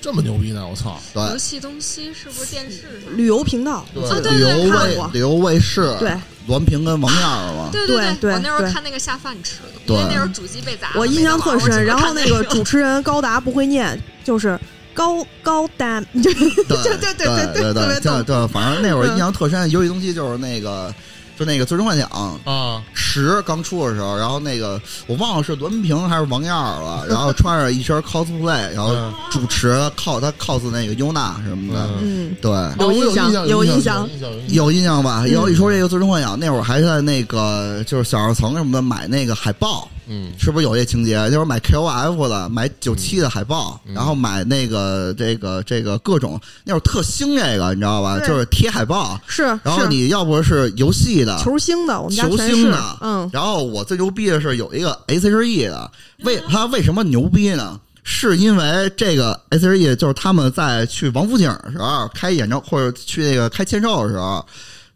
这么牛逼呢！我操，对，游戏东西是不是电视上？旅游频道，对啊对旅游卫看过旅游卫视，对，栾平跟王燕儿嘛，对对对对我那时候看那个下饭吃的，对因为那时候主机被砸，我印象特深。然后那个主主持人 高达不会念，就是高高达，对 对对对对对对对，反正那会儿印象特深，游戏东西就是那个，就那个《最终幻想》啊！十刚出的时候，然后那个我忘了是栾平还是王燕儿了，然后穿着一身 cosplay，然后嗯主持 cos 他 cos 那个优娜什么的，嗯，对。有印象象，有印印象，有印象，吧？嗯然后一说这个《最终幻想》，那会儿还在那个就是小二层什么的买那个海报，嗯是不是有这情节？就是买 KOF 的，买九七的海报，嗯然后买那个这个这个各种那会儿特兴这个，你知道吧？就是贴海报，是然后你要不是游戏的。球星的，我们家球全是星的，，嗯，然后我最牛逼的是有一个 S H E 的，为他为什么牛逼呢？是因为这个 S H E 就是他们在去王府井的时候开演唱或者去那个开签售的时候，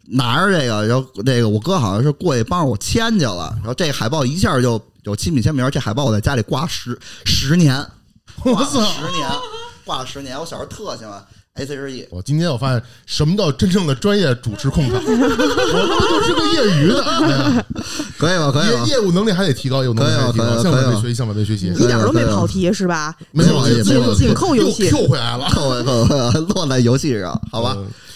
拿着这个，然后那个我哥好像是过去帮着我签去了，然后这海报一下就有亲笔签名，这海报我在家里挂十十年，挂了我操！十年，挂了十年。我小时候特喜欢 S H E，我今天我发现什么叫真正的专业主持控场，我他妈就是个业余的，哎可以吧？可以吧业？业务能力还得提高，业务能力还得提高，向晚辈学习，向晚辈学习。一点都没跑题是吧？没有，没有紧扣游戏又 Q 回来了。扣回扣回 落在游戏上，好吧？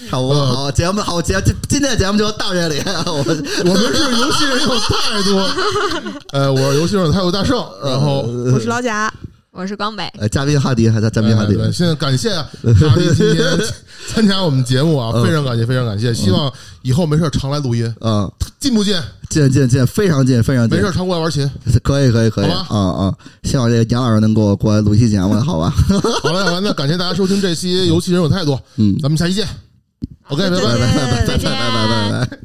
差不多。嗯好，节目好节，今今天的节目就到这里。我我们是游戏人有态度。呃，我是游戏人有态度大圣，然后我是老贾，我是光北，呃，嘉宾哈迪，还在嘉宾哈迪现在感谢哈迪今天参加我们节目啊，非常感谢，非常感谢。希望以后没事常来录音，啊，近不近？近近近，非常近，非常近。没事常过来玩琴。可以可以可以，啊啊！希望这个杨老师能给我过来录期节目，好吧？好嘞，好嘞，那感谢大家收听这期游戏人有态度，嗯，咱们下期见。OK，拜拜拜。拜拜拜拜拜拜拜。